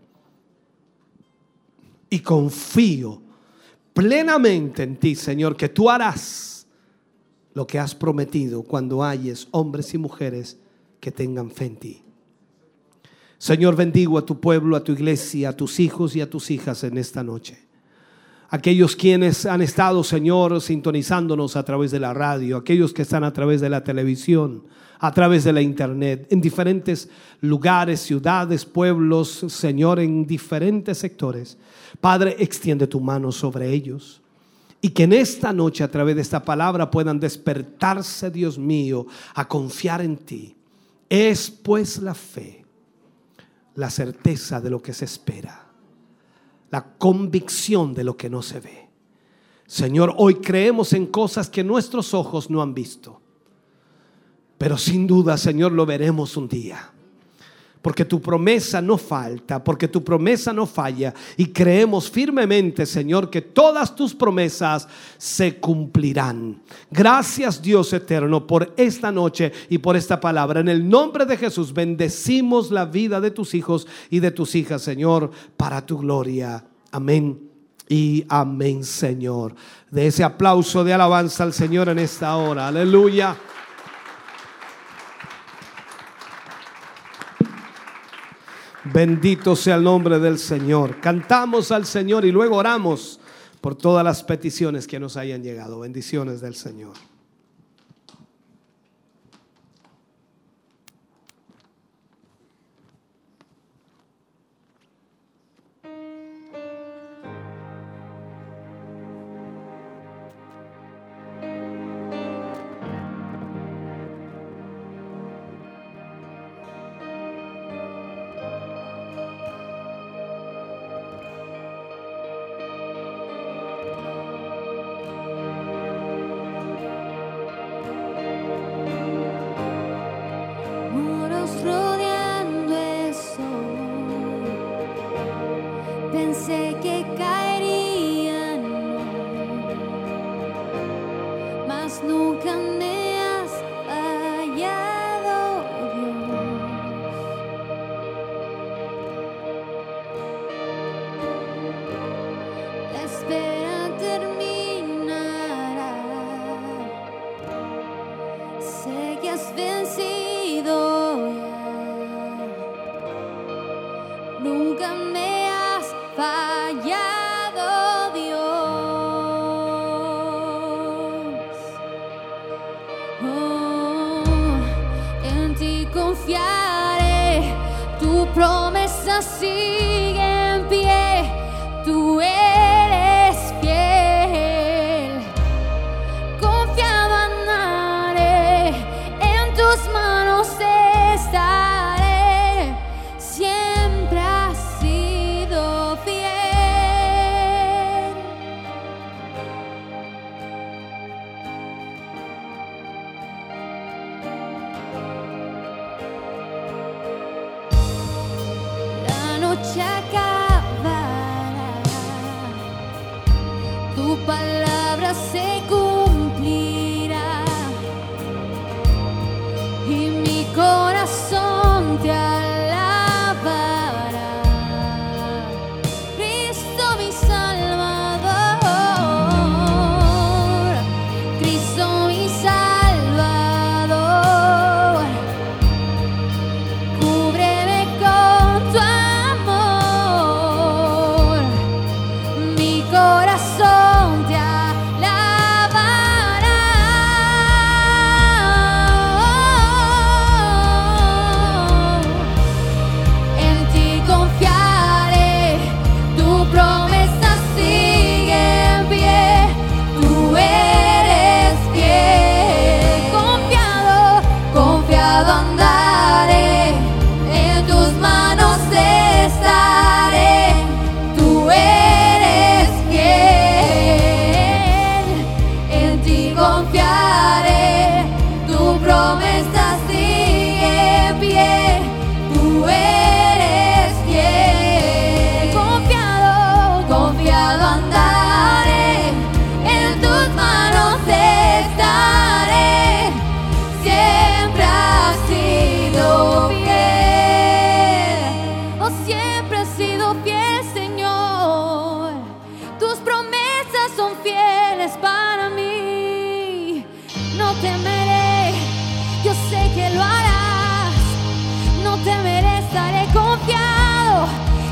Y confío plenamente en ti, Señor, que tú harás lo que has prometido cuando hayes hombres y mujeres que tengan fe en ti. Señor, bendigo a tu pueblo, a tu iglesia, a tus hijos y a tus hijas en esta noche. Aquellos quienes han estado, Señor, sintonizándonos a través de la radio, aquellos que están a través de la televisión, a través de la internet, en diferentes lugares, ciudades, pueblos, Señor, en diferentes sectores. Padre, extiende tu mano sobre ellos. Y que en esta noche, a través de esta palabra, puedan despertarse, Dios mío, a confiar en ti. Es pues la fe, la certeza de lo que se espera, la convicción de lo que no se ve. Señor, hoy creemos en cosas que nuestros ojos no han visto. Pero sin duda, Señor, lo veremos un día. Porque tu promesa no falta, porque tu promesa no falla. Y creemos firmemente, Señor, que todas tus promesas se cumplirán. Gracias, Dios eterno, por esta noche y por esta palabra. En el nombre de Jesús, bendecimos la vida de tus hijos y de tus hijas, Señor, para tu gloria. Amén. Y amén, Señor. De ese aplauso de alabanza al Señor en esta hora. Aleluya. Bendito sea el nombre del Señor. Cantamos al Señor y luego oramos por todas las peticiones que nos hayan llegado. Bendiciones del Señor.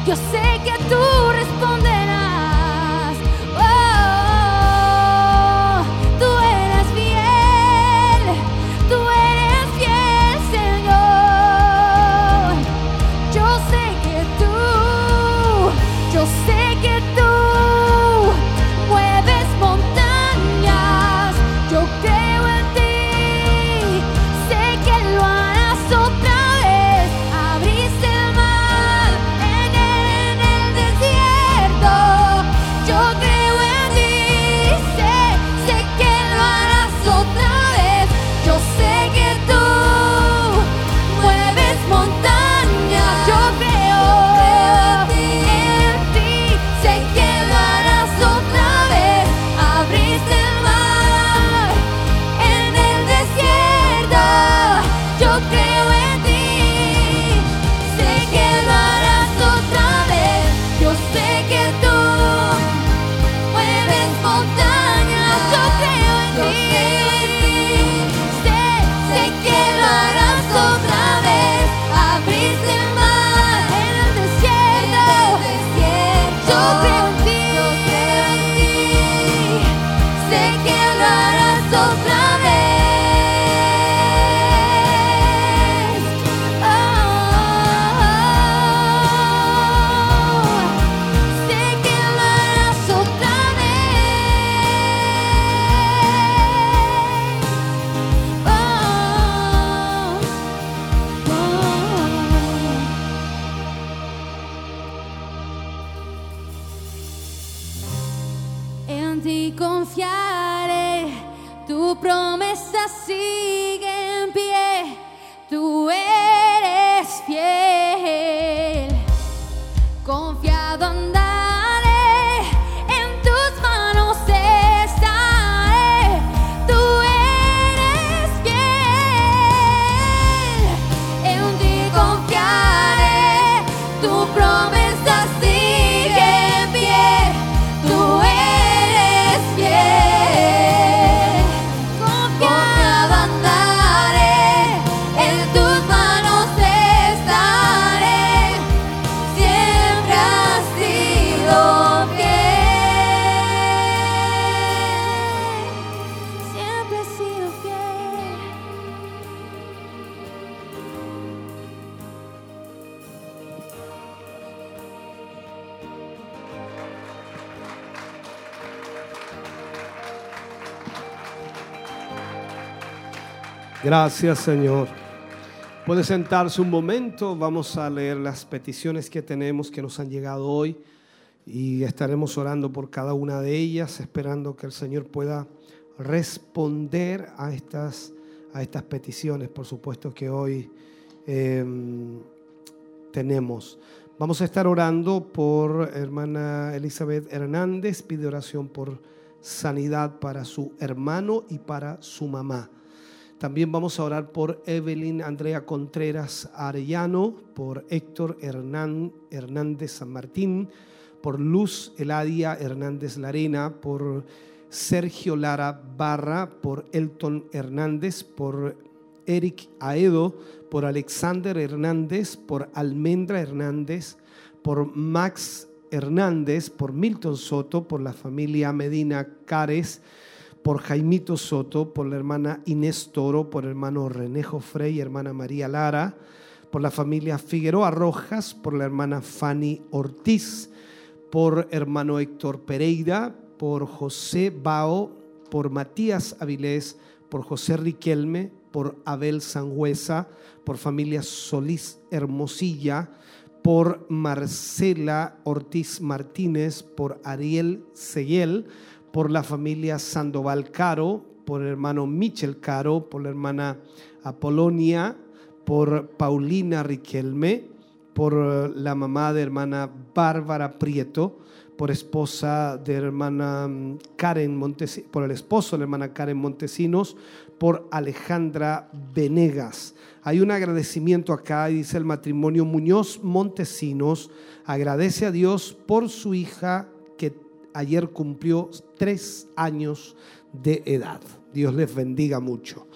Yo sé Gracias, Señor. Puede sentarse un momento, vamos a leer las peticiones que tenemos que nos han llegado hoy y estaremos orando por cada una de ellas, esperando que el Señor pueda responder a estas, a estas peticiones, por supuesto que hoy em, tenemos. Vamos a estar orando por hermana Elizabeth Hernández, pide oración por sanidad para su hermano y para su mamá. También vamos a orar por Evelyn Andrea Contreras Arellano, por Héctor Hernández San Martín, por Luz Eladia Hernández Larena, por Sergio Lara Barra, por Elton Hernández, por Eric Aedo, por Alexander Hernández, por Almendra Hernández, por Max Hernández, por Milton Soto, por la familia Medina Cares, por Jaimito Soto, por la hermana Inés Toro, por el hermano Renejo Frey hermana María Lara, por la familia Figueroa Rojas, por la hermana Fanny Ortiz, por hermano Héctor Pereira, por José Bao, por Matías Avilés, por José Riquelme, por Abel Sangüesa, por familia Solís Hermosilla, por Marcela Ortiz Martínez, por Ariel Seguel, por la familia Sandoval Caro, por el hermano Michel Caro, por la hermana Apolonia, por Paulina Riquelme, por la mamá de hermana Bárbara Prieto, por esposa de hermana mm, Karen Montesinos, por el esposo de la hermana Karen Montesinos, por Alejandra Venegas. Hay un agradecimiento acá, dice el matrimonio Muñoz Montesinos, agradece a Dios por su hija ayer cumplió tres años de edad. Dios les bendiga mucho.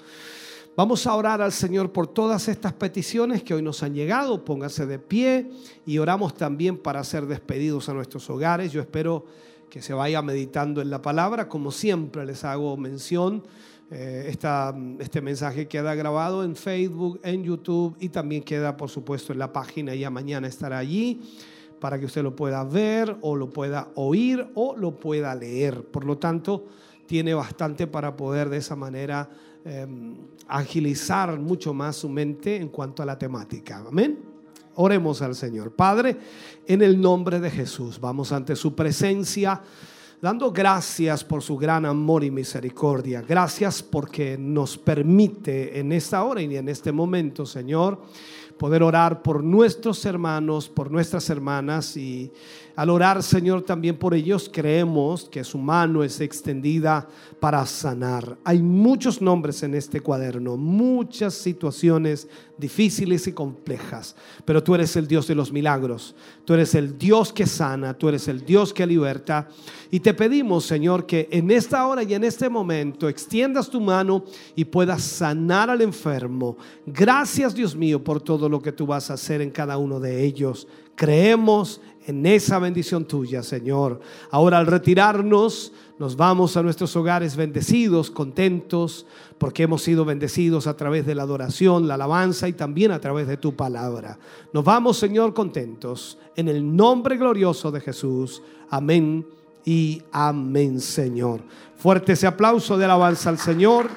Vamos a orar al Señor por todas estas peticiones que hoy nos han llegado. Póngase de pie y oramos también para ser despedidos a nuestros hogares. Yo espero que se vaya meditando en la palabra. Como siempre les hago mención, eh, este mensaje queda grabado en Facebook, en YouTube y también queda, por supuesto, en la página. Ya mañana estará allí para que usted lo pueda ver o lo pueda oír o lo pueda leer. Por lo tanto, tiene bastante para poder de esa manera em, agilizar mucho más su mente en cuanto a la temática. Amén. Oremos al Señor. Padre, en el nombre de Jesús, vamos ante su presencia dando gracias por su gran amor y misericordia. Gracias porque nos permite en esta hora y en este momento, Señor, poder orar por nuestros hermanos, por nuestras hermanas y al orar, Señor, también por ellos creemos que su mano es extendida para sanar. Hay muchos nombres en este cuaderno, muchas situaciones difíciles y complejas, pero tú eres el Dios de los milagros, tú eres el Dios que sana, tú eres el Dios que liberta. Y te pedimos, Señor, que en esta hora y en este momento extiendas tu mano y puedas sanar al enfermo. Gracias, Dios mío, por todo lo que tú vas a hacer en cada uno de ellos. Creemos en esa bendición tuya, Señor. Ahora al retirarnos, nos vamos a nuestros hogares bendecidos, contentos, porque hemos sido bendecidos a través de la adoración, la alabanza y también a través de tu palabra. Nos vamos, Señor, contentos. En el nombre glorioso de Jesús. Amén y amén, Señor. Fuerte ese aplauso de alabanza al Señor.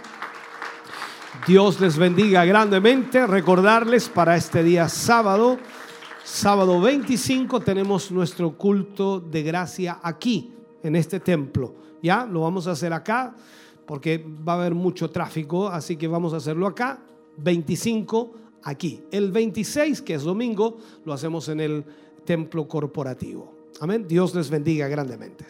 Dios les bendiga grandemente. Recordarles para este día sábado Sábado 25 tenemos nuestro culto de gracia aquí, en este templo. Ya lo vamos a hacer acá porque va a haber mucho tráfico, así que vamos a hacerlo acá. 25 aquí. El 26, que es domingo, lo hacemos en el templo corporativo. Amén. Dios les bendiga grandemente.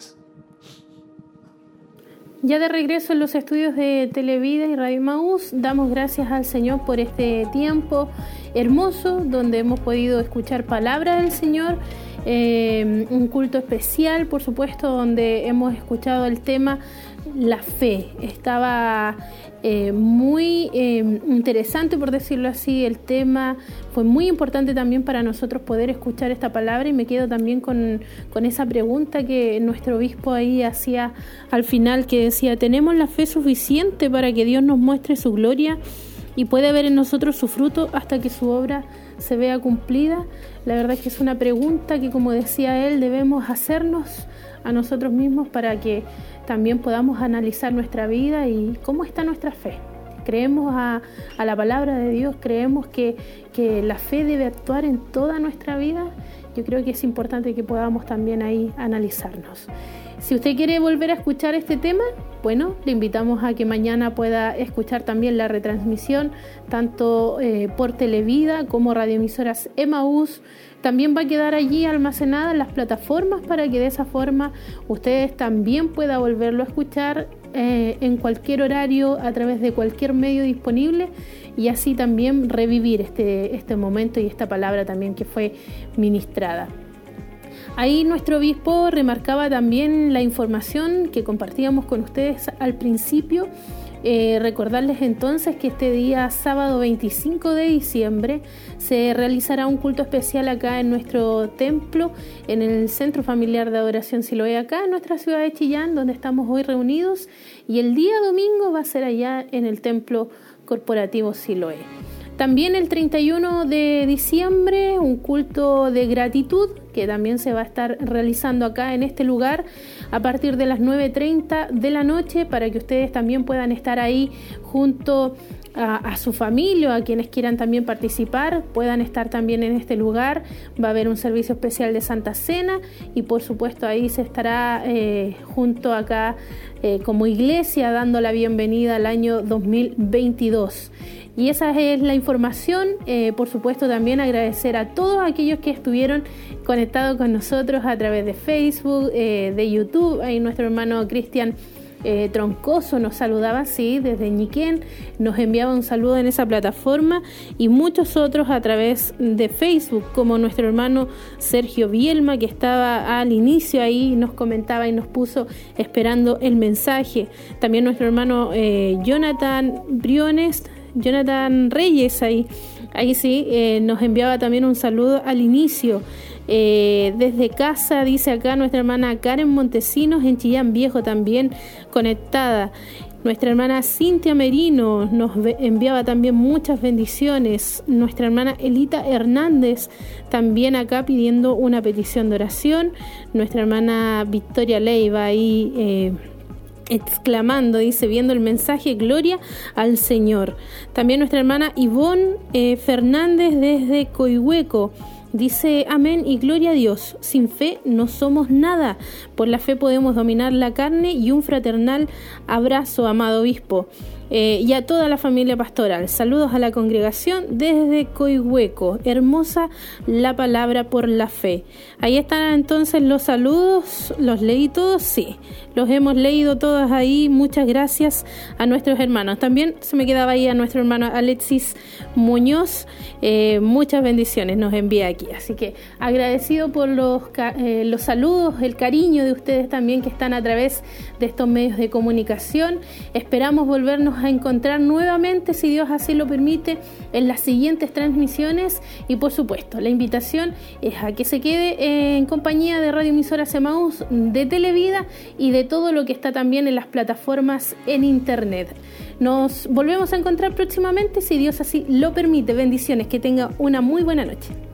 Ya de regreso en los estudios de Televida y Radio damos gracias al Señor por este tiempo hermoso donde hemos podido escuchar palabras del Señor, eh, un culto especial, por supuesto, donde hemos escuchado el tema la fe. Estaba eh, muy eh, interesante, por decirlo así, el tema. Fue muy importante también para nosotros poder escuchar esta palabra y me quedo también con, con esa pregunta que nuestro obispo ahí hacía al final, que decía, ¿tenemos la fe suficiente para que Dios nos muestre su gloria y puede ver en nosotros su fruto hasta que su obra se vea cumplida? La verdad es que es una pregunta que, como decía él, debemos hacernos a nosotros mismos para que también podamos analizar nuestra vida y cómo está nuestra fe. creemos a, la palabra de Dios, creemos que, que la fe debe actuar en toda nuestra vida, yo creo que es importante que podamos también ahí analizarnos. Si usted quiere volver a escuchar este tema, bueno, le invitamos a que mañana pueda escuchar también la retransmisión, tanto eh, por Televida como radioemisoras Emaús. También va a quedar allí almacenada en las plataformas para que de esa forma ustedes también puedan volverlo a escuchar eh, en cualquier horario, a través de cualquier medio disponible y así también revivir este, este momento y esta palabra también que fue ministrada. Ahí nuestro obispo remarcaba también la información que compartíamos con ustedes al principio. Eh, recordarles entonces que este día sábado 25 de diciembre se realizará un culto especial acá en nuestro templo, en el Centro Familiar de Adoración Siloé, acá en nuestra ciudad de Chillán, donde estamos hoy reunidos, y el día domingo va a ser allá en el Templo Corporativo Siloé. También el 31 de diciembre un culto de gratitud que también se va a estar realizando acá en este lugar a partir de las 9.30 de la noche para que ustedes también puedan estar ahí junto a, su familia, a quienes quieran también participar, puedan estar también en este lugar. Va a haber un servicio especial de Santa Cena y por supuesto ahí se estará eh, junto acá eh, como iglesia dando la bienvenida al año 2022. Y esa es la información. Eh, por supuesto, también agradecer a todos aquellos que estuvieron conectados con nosotros a través de Facebook, eh, de YouTube. Ahí nuestro hermano Cristian. Eh, Troncoso nos saludaba, sí, desde Ñiquén, nos enviaba un saludo en esa plataforma y muchos otros a través de Facebook, como nuestro hermano Sergio Bielma, que estaba al inicio ahí, nos comentaba y nos puso esperando el mensaje. También nuestro hermano Jonathan Briones Jonathan Reyes ahí, ahí sí, eh, nos enviaba también un saludo al inicio. Eh, desde casa, dice acá nuestra hermana Karen Montesinos en Chillán Viejo también conectada. Nuestra hermana Cintia Merino nos enviaba también muchas bendiciones. Nuestra hermana Elita Hernández también acá pidiendo una petición de oración. Nuestra hermana Victoria Leiva ahí eh, exclamando, dice, viendo el mensaje, gloria al Señor. También nuestra hermana Ivonne eh, Fernández desde Coihueco. Dice amén y gloria a Dios. Sin fe no somos nada. Por la fe podemos dominar la carne y un fraternal abrazo, amado obispo. Eh, y a toda la familia pastoral. Saludos a la congregación desde Coihueco. Hermosa la palabra por la fe. Ahí están entonces los saludos. ¿Los leí todos? Sí, los hemos leído todos ahí. Muchas gracias a nuestros hermanos. También se me quedaba ahí a nuestro hermano Alexis Muñoz. Eh, muchas bendiciones nos envía aquí. Así que agradecido por los, eh, los saludos, el cariño de ustedes también que están a través de estos medios de comunicación. Esperamos volvernos a encontrar nuevamente, si Dios así lo permite, en las siguientes transmisiones. Y por supuesto, la invitación es a que se quede en compañía de Radio Emisora de Televida y de todo lo que está también en las plataformas en Internet. Nos volvemos a encontrar próximamente, si Dios así lo permite. Bendiciones, que tenga una muy buena noche.